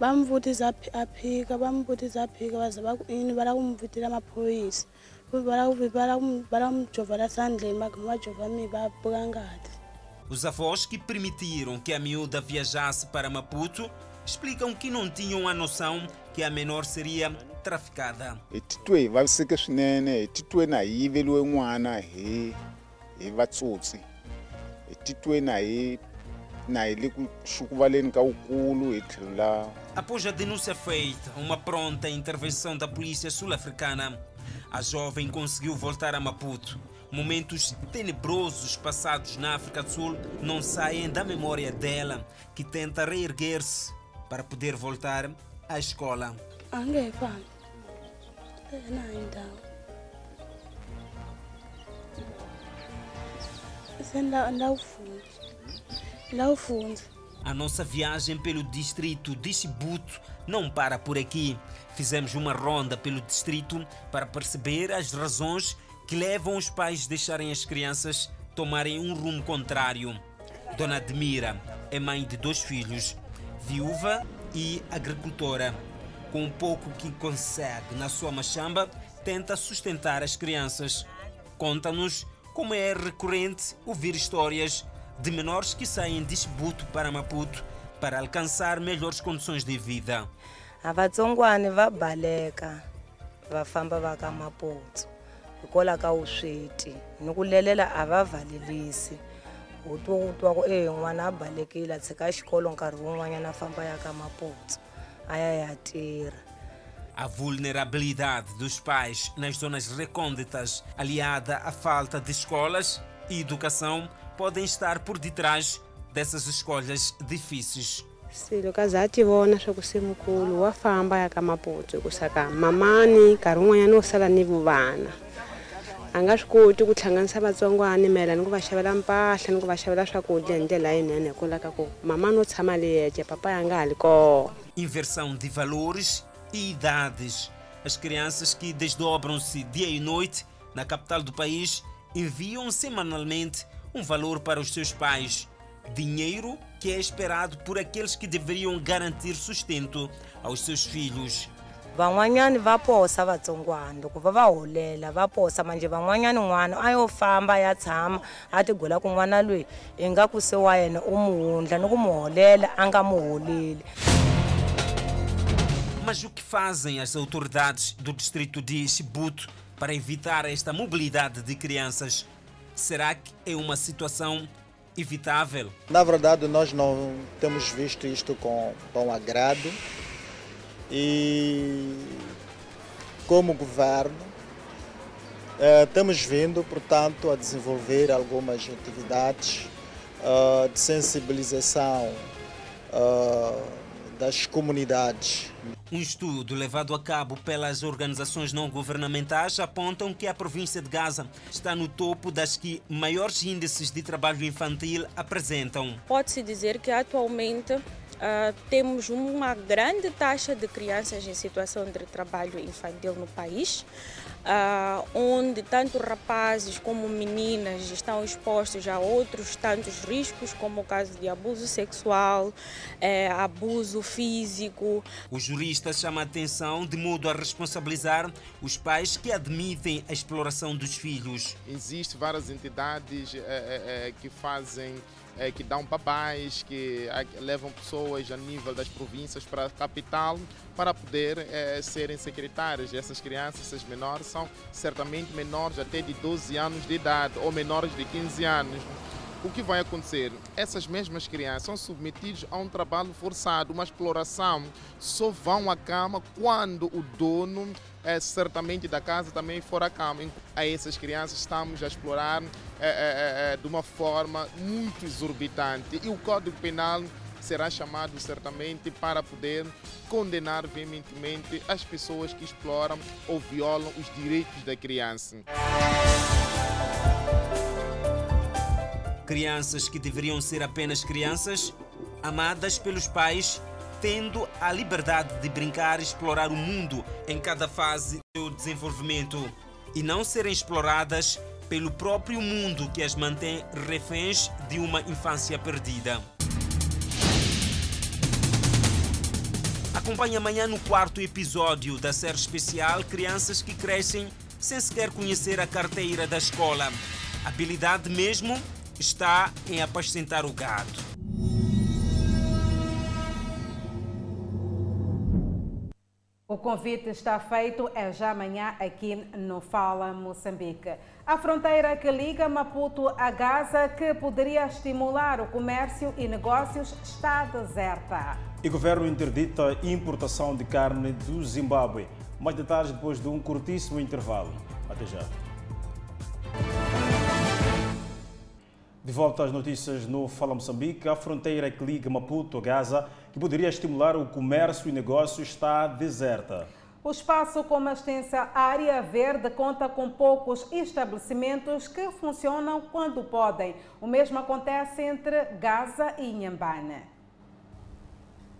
bamvuthisa aphika bamvuthisa aphika baze ini balakumvuthela amaphoyisa. Balakumjova lasandleni bagumajova mi babuka ngati. Os avós que permitiram que a miúda viajasse para Maputo explicam que não tinham a noção que a menor seria traficada. hi titwe hi vaviseke swinene hi titwe na hi yiveliwe n'wana hi hi vatsotsi. Hi titwe na hi na hi le ku xukuvaleni ka wukulu hi tlhelo la. Após a denúncia feita, uma pronta intervenção da polícia sul-africana, a jovem conseguiu voltar a Maputo. Momentos tenebrosos passados na África do Sul não saem da memória dela, que tenta reerguer-se para poder voltar à escola. angeva indawo sendawufunda ndawufunda A nossa viagem pelo distrito de Chibuto não para por aqui. Fizemos uma ronda pelo distrito para perceber as razões que levam os pais a deixarem as crianças tomarem um rumo contrário. Dona Admira é mãe de dois filhos, viúva e agricultora. Com o pouco que consegue na sua machamba, tenta sustentar as crianças. Conta-nos como é recorrente ouvir histórias de menores que saem de Chibuto para Maputo para alcançar melhores condições de vida. avatsongwana va baleka va famba va ka maputsu hikwalaho ka vusweti ni ku lelela a va valelisi. U twa ku twa ku e n'wana a balekile a tshika xikolo nkarhi wun'wanyana a famba ya ka maputsu a ya ya tirha. A vulnerabilidade dos pais nas zonas recônditas, aliada à falta de escolas e educação, podem estar por detrás dessas escolhas difíceis. mamani nkarhi wun'wanyana wo sala ni vuvana a nga swi koti ku hlanganisa vatsongwana mayelana ni ku va xavela mpahla ni ku va xavela swakudya hi ndlela yinene hikwalaho ka ku mamani wo tshama le yeje papa ya nga ha li kona Inversão de valores e idades. As crianças que desdobram-se dia e noite na capital do país enviam semanalmente um valor para os seus pais. Dinheiro que é esperado por aqueles que deveriam garantir sustento aos seus filhos. van'wanyani va posa vatsongwana loko va va holela va posa manje van'wanyani n'wana a yo famba ya tshama a ti gola ku n'wana loyi ingaku se wa yena u mu hundla ni ku mu holela a nga mu holeli Mas o que fazem as autoridades do distrito de Chibuto para evitar esta mobilidade de crianças? Será que é uma situação evitável? Na verdade, nós não temos visto isto com, com agrado e, como governo, eh, temos vindo, portanto, a desenvolver algumas atividades eh, de sensibilização eh, das comunidades. Um estudo levado a cabo pelas organizações não governamentais apontam que a província de Gaza está no topo das que maiores índices de trabalho infantil apresentam. Pode-se dizer que atualmente ah, temos uma grande taxa de crianças em situação de trabalho infantil no país, ah, onde tanto rapazes como meninas estão expostos a outros tantos riscos, como o caso de abuso sexual, eh, abuso físico. O jurista chama a atenção de modo a responsabilizar os pais que admitem a exploração dos filhos. Existem várias entidades eh, eh, que fazem, eh, que dão babás, que eh, levam pessoas a nível das províncias para a capital para poder eh, serem secretárias. Essas crianças, essas menores, são certamente menores até de 12 anos de idade ou menores de 15 anos. O que vai acontecer? Essas mesmas crianças são submetidas a um trabalho forçado, uma exploração. Só vão à cama quando o dono, é, certamente da casa, também for à cama. A essas crianças estamos a explorar é, é, é, de uma forma muito exorbitante. E o Código Penal será chamado certamente para poder condenar veementemente as pessoas que exploram ou violam os direitos da criança. Crianças que deveriam ser apenas crianças, amadas pelos pais tendo a liberdade de brincar e explorar o mundo em cada fase do desenvolvimento e não serem exploradas pelo próprio mundo que as mantém reféns de uma infância perdida. Acompanhe amanhã no quarto episódio da série especial Crianças que Crescem sem sequer conhecer a carteira da escola. A habilidade mesmo está em apacentar o gado. O convite está feito, é já amanhã aqui no Fala Moçambique. A fronteira que liga Maputo a Gaza, que poderia estimular o comércio e negócios, está deserta. E governo interdita a importação de carne do Zimbábue. Mais detalhes depois de um curtíssimo intervalo. Até já. De volta às notícias no Fala Moçambique, a fronteira que liga Maputo a Gaza, que poderia estimular o comércio e negócios, está deserta. O espaço com uma extensa área verde conta com poucos estabelecimentos que funcionam quando podem. O mesmo acontece entre Gaza e Inhambane.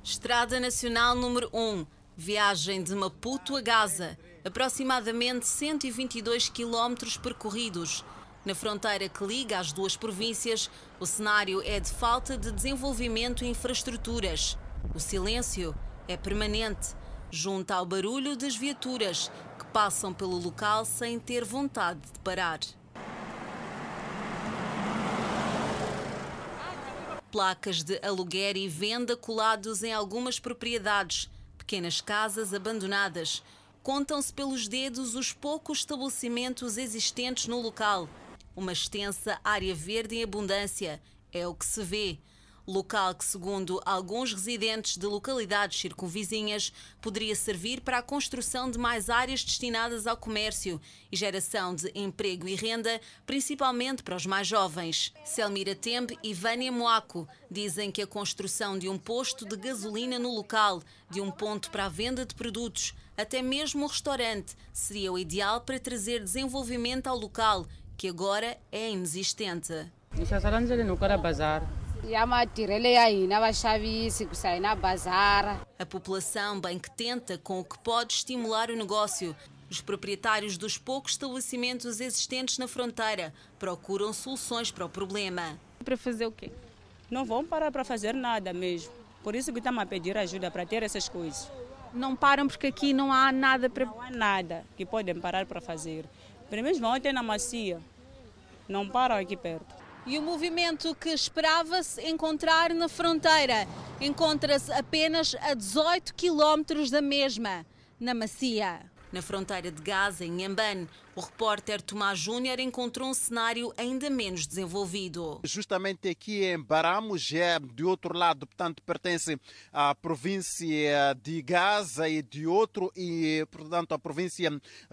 Estrada Nacional número 1, viagem de Maputo a Gaza, aproximadamente 122 quilómetros percorridos. Na fronteira que liga as duas províncias, o cenário é de falta de desenvolvimento e infraestruturas. O silêncio é permanente, junto ao barulho das viaturas que passam pelo local sem ter vontade de parar. Placas de aluguer e venda colados em algumas propriedades, pequenas casas abandonadas. Contam-se pelos dedos os poucos estabelecimentos existentes no local uma extensa área verde em abundância. É o que se vê. Local que, segundo alguns residentes de localidades circunvizinhas, poderia servir para a construção de mais áreas destinadas ao comércio e geração de emprego e renda, principalmente para os mais jovens. Selmira Tembe e Vânia Moaco dizem que a construção de um posto de gasolina no local, de um ponto para a venda de produtos, até mesmo um restaurante, seria o ideal para trazer desenvolvimento ao local que agora é inexistente. A população bem que tenta com o que pode estimular o negócio. Os proprietários dos poucos estabelecimentos existentes na fronteira procuram soluções para o problema. Para fazer o quê? Não vão parar para fazer nada mesmo. Por isso que estamos a pedir ajuda para ter essas coisas. Não param porque aqui não há nada para. Não há nada que podem parar para fazer. Primeiro vão até na macia, não param aqui perto. E o movimento que esperava-se encontrar na fronteira encontra-se apenas a 18 quilómetros da mesma, na macia. Na fronteira de Gaza, em Nhambane, o repórter Tomás Júnior encontrou um cenário ainda menos desenvolvido. Justamente aqui em Baramos, é de outro lado, portanto, pertence à província de Gaza e de outro, e portanto, à província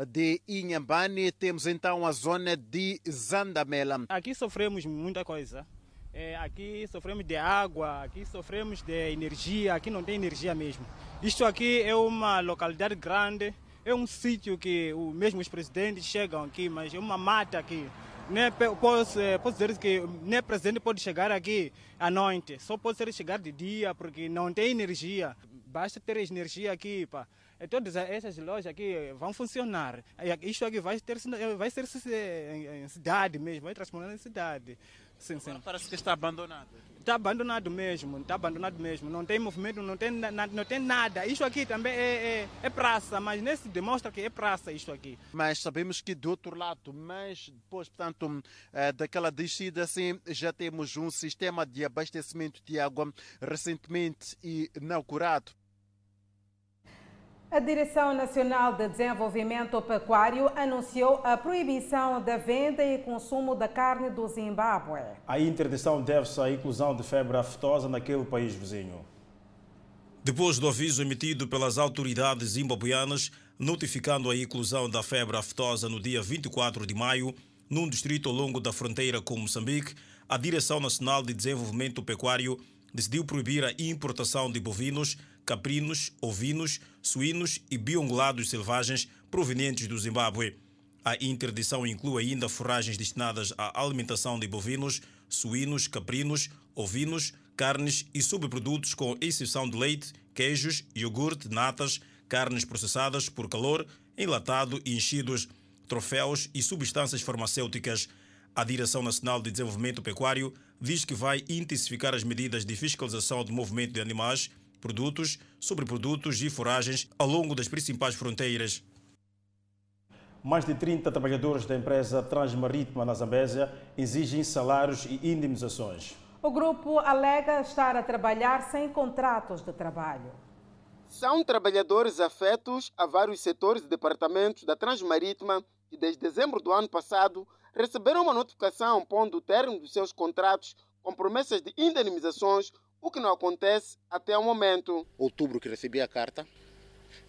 de Inhambane. Temos então a zona de Zandamela. Aqui sofremos muita coisa. É, aqui sofremos de água, aqui sofremos de energia, aqui não tem energia mesmo. Isto aqui é uma localidade grande, é um sítio que o, mesmo os presidentes chegam aqui, mas é uma mata aqui. Nem, posso, posso dizer que nem presidente pode chegar aqui à noite, só pode ser chegar de dia, porque não tem energia. Basta ter energia aqui, pá. E todas essas lojas aqui vão funcionar. Isto aqui vai, ter, vai ser em cidade mesmo, vai transformar em cidade. Sim, sim. Parece que está abandonado. Está abandonado mesmo, está abandonado mesmo. Não tem movimento, não tem, na, não tem nada. Isto aqui também é, é, é, praça, mas nem se demonstra que é praça isto aqui. Mas sabemos que do outro lado, mas depois, portanto, é, daquela descida, assim, já temos um sistema de abastecimento de água recentemente inaugurado. A Direção Nacional de Desenvolvimento Pecuário anunciou a proibição da venda e consumo da carne do Zimbábue. A interdição deve-se à inclusão de febre aftosa naquele país vizinho. Depois do aviso emitido pelas autoridades zimbabuianas notificando a inclusão da febre aftosa no dia 24 de maio, num distrito ao longo da fronteira com Moçambique, a Direção Nacional de Desenvolvimento Pecuário decidiu proibir a importação de bovinos caprinos, ovinos, suínos e biongulados selvagens provenientes do Zimbábue. A interdição inclui ainda forragens destinadas à alimentação de bovinos, suínos, caprinos, ovinos, carnes e subprodutos com exceção de leite, queijos, iogurte, natas, carnes processadas por calor, enlatado e enchidos, troféus e substâncias farmacêuticas. A Direção Nacional de Desenvolvimento Pecuário diz que vai intensificar as medidas de fiscalização do movimento de animais, produtos, sobreprodutos e foragens ao longo das principais fronteiras. Mais de 30 trabalhadores da empresa Transmarítima na Zambésia exigem salários e indemnizações. O grupo alega estar a trabalhar sem contratos de trabalho. São trabalhadores afetos a vários setores e departamentos da Transmarítima que, desde dezembro do ano passado, receberam uma notificação pondo o término dos seus contratos com promessas de indenizações, o que não acontece até o momento. Outubro que recebi a carta,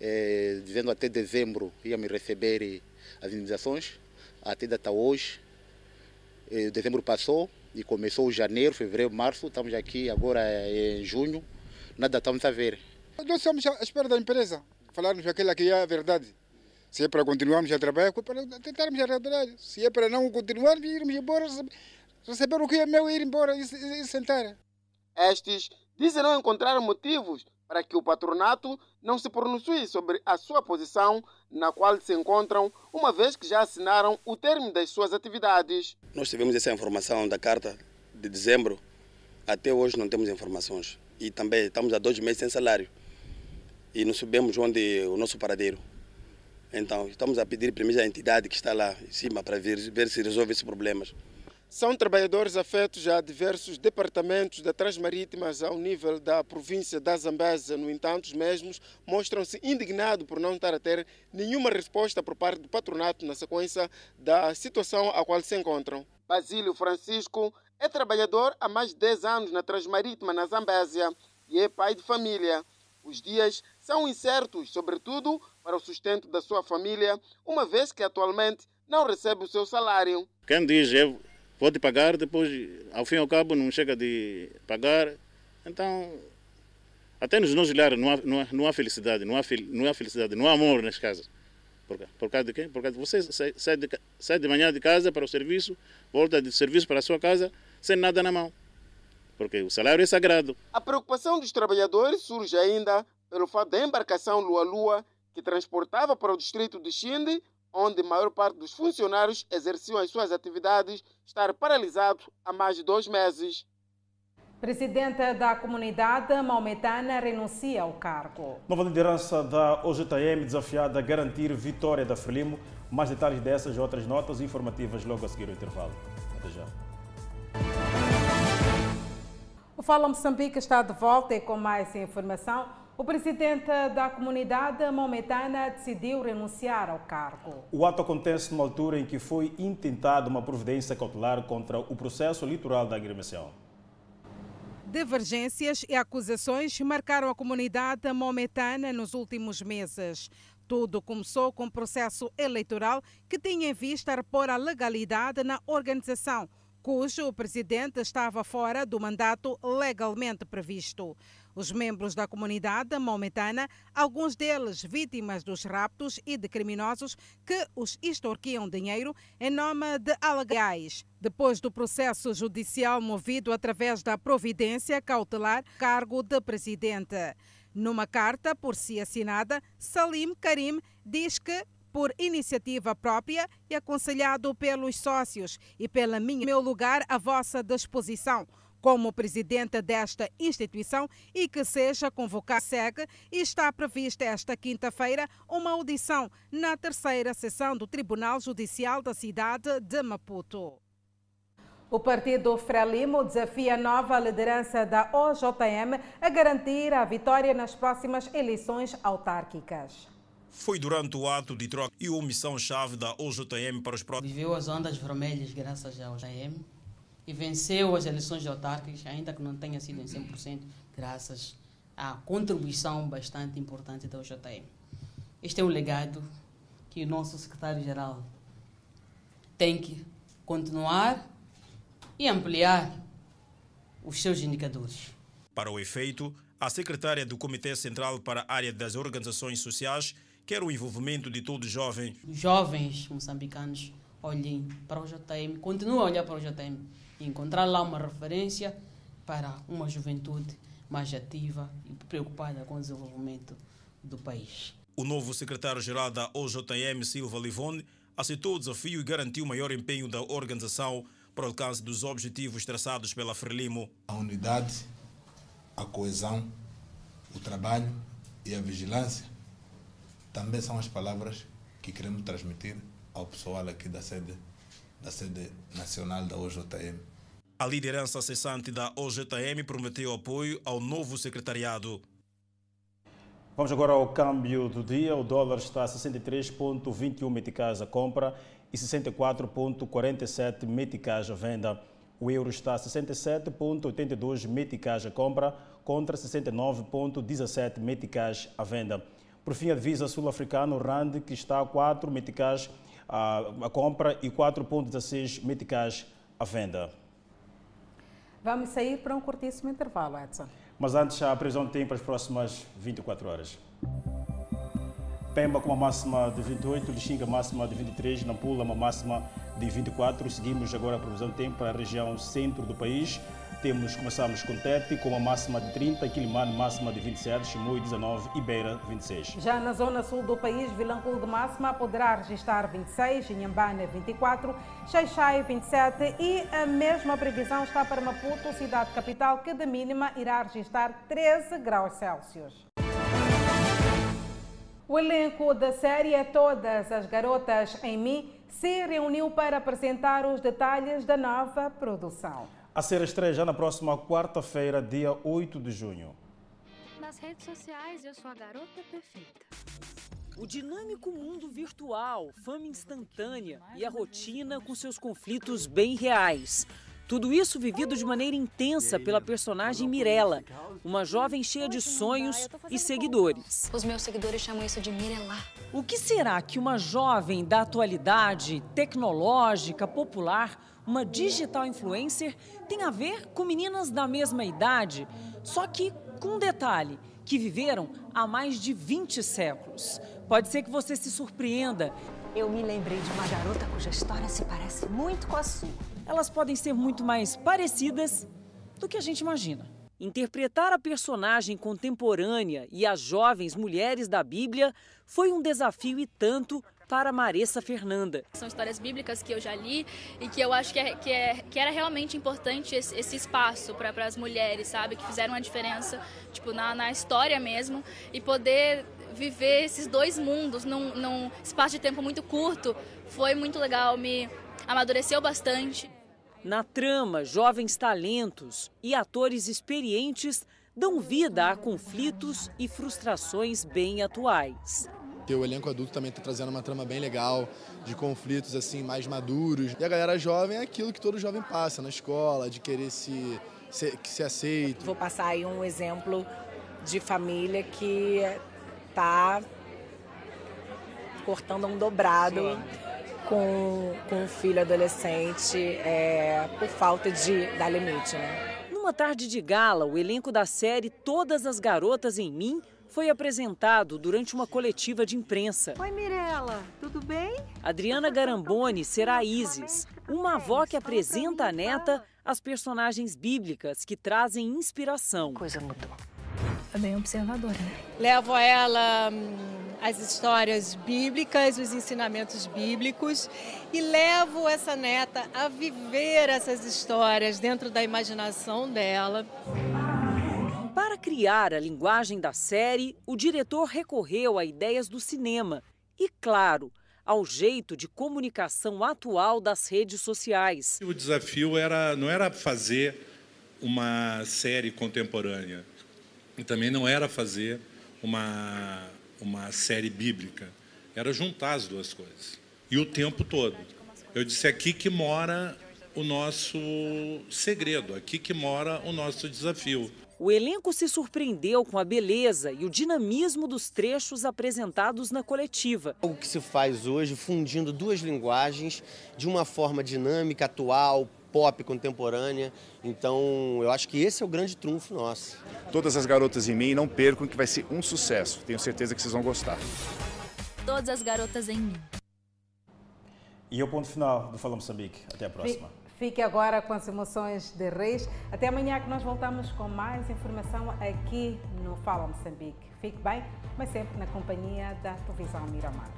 eh, dizendo até dezembro ia me receber as indenizações, até data hoje. Eh, dezembro passou e começou janeiro, fevereiro, março, estamos aqui agora em junho, nada estamos a ver. Nós estamos à espera da empresa, falarmos aquilo que é a verdade. Se é para continuarmos a trabalhar, é para tentarmos a verdade. Se é para não continuar, irmos embora, receber o que é meu e ir embora e, e, e sentar. Estes dizem não encontrar motivos para que o patronato não se pronuncie sobre a sua posição na qual se encontram, uma vez que já assinaram o término das suas atividades. Nós tivemos essa informação da carta de dezembro, até hoje não temos informações. E também estamos há dois meses sem salário. E não sabemos onde o nosso paradeiro. Então, estamos a pedir primeiro à entidade que está lá em cima para ver, ver se resolve esses problemas. São trabalhadores afetos a diversos departamentos da Transmarítimas ao nível da província da Zambésia. No entanto, os mesmos mostram-se indignados por não estar a ter nenhuma resposta por parte do patronato na sequência da situação a qual se encontram. Basílio Francisco é trabalhador há mais de 10 anos na Transmarítima, na Zambésia, e é pai de família. Os dias são incertos, sobretudo para o sustento da sua família, uma vez que atualmente não recebe o seu salário. Quem diz eu te pagar, depois, ao fim e ao cabo, não chega de pagar. Então, até nos nossos lares não há, não, há, não há felicidade, não há, não há felicidade, não há amor nas casas. Por, por causa de quê? Por causa de você sai, sai, de, sai de manhã de casa para o serviço, volta de serviço para a sua casa, sem nada na mão. Porque o salário é sagrado. A preocupação dos trabalhadores surge ainda pelo fato da embarcação Lua-Lua, que transportava para o distrito de Xinde, onde a maior parte dos funcionários exerciam as suas atividades, estar paralisado há mais de dois meses. Presidenta da comunidade maometana renuncia ao cargo. Nova liderança da OJM desafiada a garantir vitória da Frelimo. Mais detalhes dessas e outras notas informativas logo a seguir o intervalo. Até já. O Fala Moçambique está de volta e com mais informação. O presidente da comunidade maometana decidiu renunciar ao cargo. O ato acontece numa altura em que foi intentada uma providência cautelar contra o processo eleitoral da agremiação. Divergências e acusações marcaram a comunidade maometana nos últimos meses. Tudo começou com o processo eleitoral que tinha em vista repor a legalidade na organização, cujo presidente estava fora do mandato legalmente previsto. Os membros da comunidade maometana, alguns deles vítimas dos raptos e de criminosos que os extorquiam dinheiro em nome de alegais. Depois do processo judicial movido através da providência cautelar, cargo de presidente. Numa carta por si assinada, Salim Karim diz que por iniciativa própria e aconselhado pelos sócios e pela minha meu lugar à vossa disposição como presidente desta instituição e que seja convocado SEG e está prevista esta quinta-feira uma audição na terceira sessão do Tribunal Judicial da cidade de Maputo. O partido Frelimo desafia a nova liderança da OJM a garantir a vitória nas próximas eleições autárquicas. Foi durante o ato de troca e omissão-chave da OJM para os próximos. Viveu as ondas vermelhas graças à OJM e venceu as eleições autárquicas, ainda que não tenha sido em 100%, graças à contribuição bastante importante da OJM. Este é o legado que o nosso secretário-geral tem que continuar e ampliar os seus indicadores. Para o efeito, a secretária do Comitê Central para a área das organizações sociais quer o envolvimento de todos os jovens. Os jovens moçambicanos olhem para o JM, continuem a olhar para o JM, encontrar lá uma referência para uma juventude mais ativa e preocupada com o desenvolvimento do país. O novo secretário-geral da OJM, Silva Livone, aceitou o desafio e garantiu maior empenho da organização para o alcance dos objetivos traçados pela Frelimo. A unidade, a coesão, o trabalho e a vigilância também são as palavras que queremos transmitir ao pessoal aqui da sede, da sede nacional da OJM. A liderança cessante da OJM prometeu apoio ao novo secretariado. Vamos agora ao câmbio do dia. O dólar está a 63,21 meticais a compra e 64,47 meticais a venda. O euro está a 67,82 meticais a compra contra 69,17 meticais à venda. Por fim, a divisa sul-africana, o RAND, que está a 4 meticais a compra e 4,16 meticais à venda. Vamos sair para um curtíssimo intervalo, Edson. Mas antes, a previsão de tempo para as próximas 24 horas. Pemba com uma máxima de 28, Lixinga máxima de 23, Nampula uma máxima de 24. Seguimos agora a previsão de tempo para a região centro do país. Temos, começamos com Tete com uma máxima de 30, Quilimane máxima de 27, Chimoio 19 e Beira 26. Já na zona sul do país, Vilanculo máxima poderá registrar 26, Inhambane 24, Xaixai 27 e a mesma previsão está para Maputo, cidade capital, que de mínima irá registrar 13 graus Celsius. O elenco da série Todas as Garotas em Mim se reuniu para apresentar os detalhes da nova produção. A ser estreia já na próxima quarta-feira, dia 8 de junho. Nas redes sociais, eu sou a garota perfeita. O dinâmico mundo virtual, fama instantânea e a rotina com seus conflitos bem reais. Tudo isso vivido de maneira intensa pela personagem Mirella, uma jovem cheia de sonhos e seguidores. Os meus seguidores chamam isso de Mirella. O que será que uma jovem da atualidade, tecnológica, popular, uma digital influencer, tem a ver com meninas da mesma idade? Só que com um detalhe, que viveram há mais de 20 séculos. Pode ser que você se surpreenda. Eu me lembrei de uma garota cuja história se parece muito com a sua. Elas podem ser muito mais parecidas do que a gente imagina. Interpretar a personagem contemporânea e as jovens mulheres da Bíblia foi um desafio e tanto para Maressa Fernanda. São histórias bíblicas que eu já li e que eu acho que, é, que, é, que era realmente importante esse, esse espaço para as mulheres, sabe? Que fizeram uma diferença tipo, na, na história mesmo e poder viver esses dois mundos num, num espaço de tempo muito curto foi muito legal, me amadureceu bastante. Na trama, jovens talentos e atores experientes dão vida a conflitos e frustrações bem atuais. O elenco adulto também está trazendo uma trama bem legal, de conflitos assim mais maduros. E a galera jovem é aquilo que todo jovem passa na escola, de querer se, se, que se aceito. Vou passar aí um exemplo de família que está cortando um dobrado com, com um filho adolescente é, por falta de dar limite, né? Numa tarde de gala, o elenco da série Todas as Garotas em Mim foi apresentado durante uma coletiva de imprensa. Oi, Mirella, tudo bem? Adriana Garamboni será Isis, uma avó que apresenta à neta as personagens bíblicas que trazem inspiração. Coisa mudou. É bem observadora, né? Levo a ela hum, as histórias bíblicas, os ensinamentos bíblicos e levo essa neta a viver essas histórias dentro da imaginação dela. Para criar a linguagem da série, o diretor recorreu a ideias do cinema e, claro, ao jeito de comunicação atual das redes sociais. O desafio era não era fazer uma série contemporânea e também não era fazer uma uma série bíblica, era juntar as duas coisas. E o tempo todo. Eu disse aqui que mora o nosso segredo, aqui que mora o nosso desafio. O elenco se surpreendeu com a beleza e o dinamismo dos trechos apresentados na coletiva. O que se faz hoje fundindo duas linguagens de uma forma dinâmica, atual, pop contemporânea. Então, eu acho que esse é o grande trunfo nosso. Todas as garotas em mim, não percam que vai ser um sucesso. Tenho certeza que vocês vão gostar. Todas as garotas em mim. E é o ponto final do Fala Moçambique. Até a próxima. Fique agora com as emoções de Reis. Até amanhã que nós voltamos com mais informação aqui no Fala Moçambique. Fique bem, mas sempre na companhia da televisão Miramar.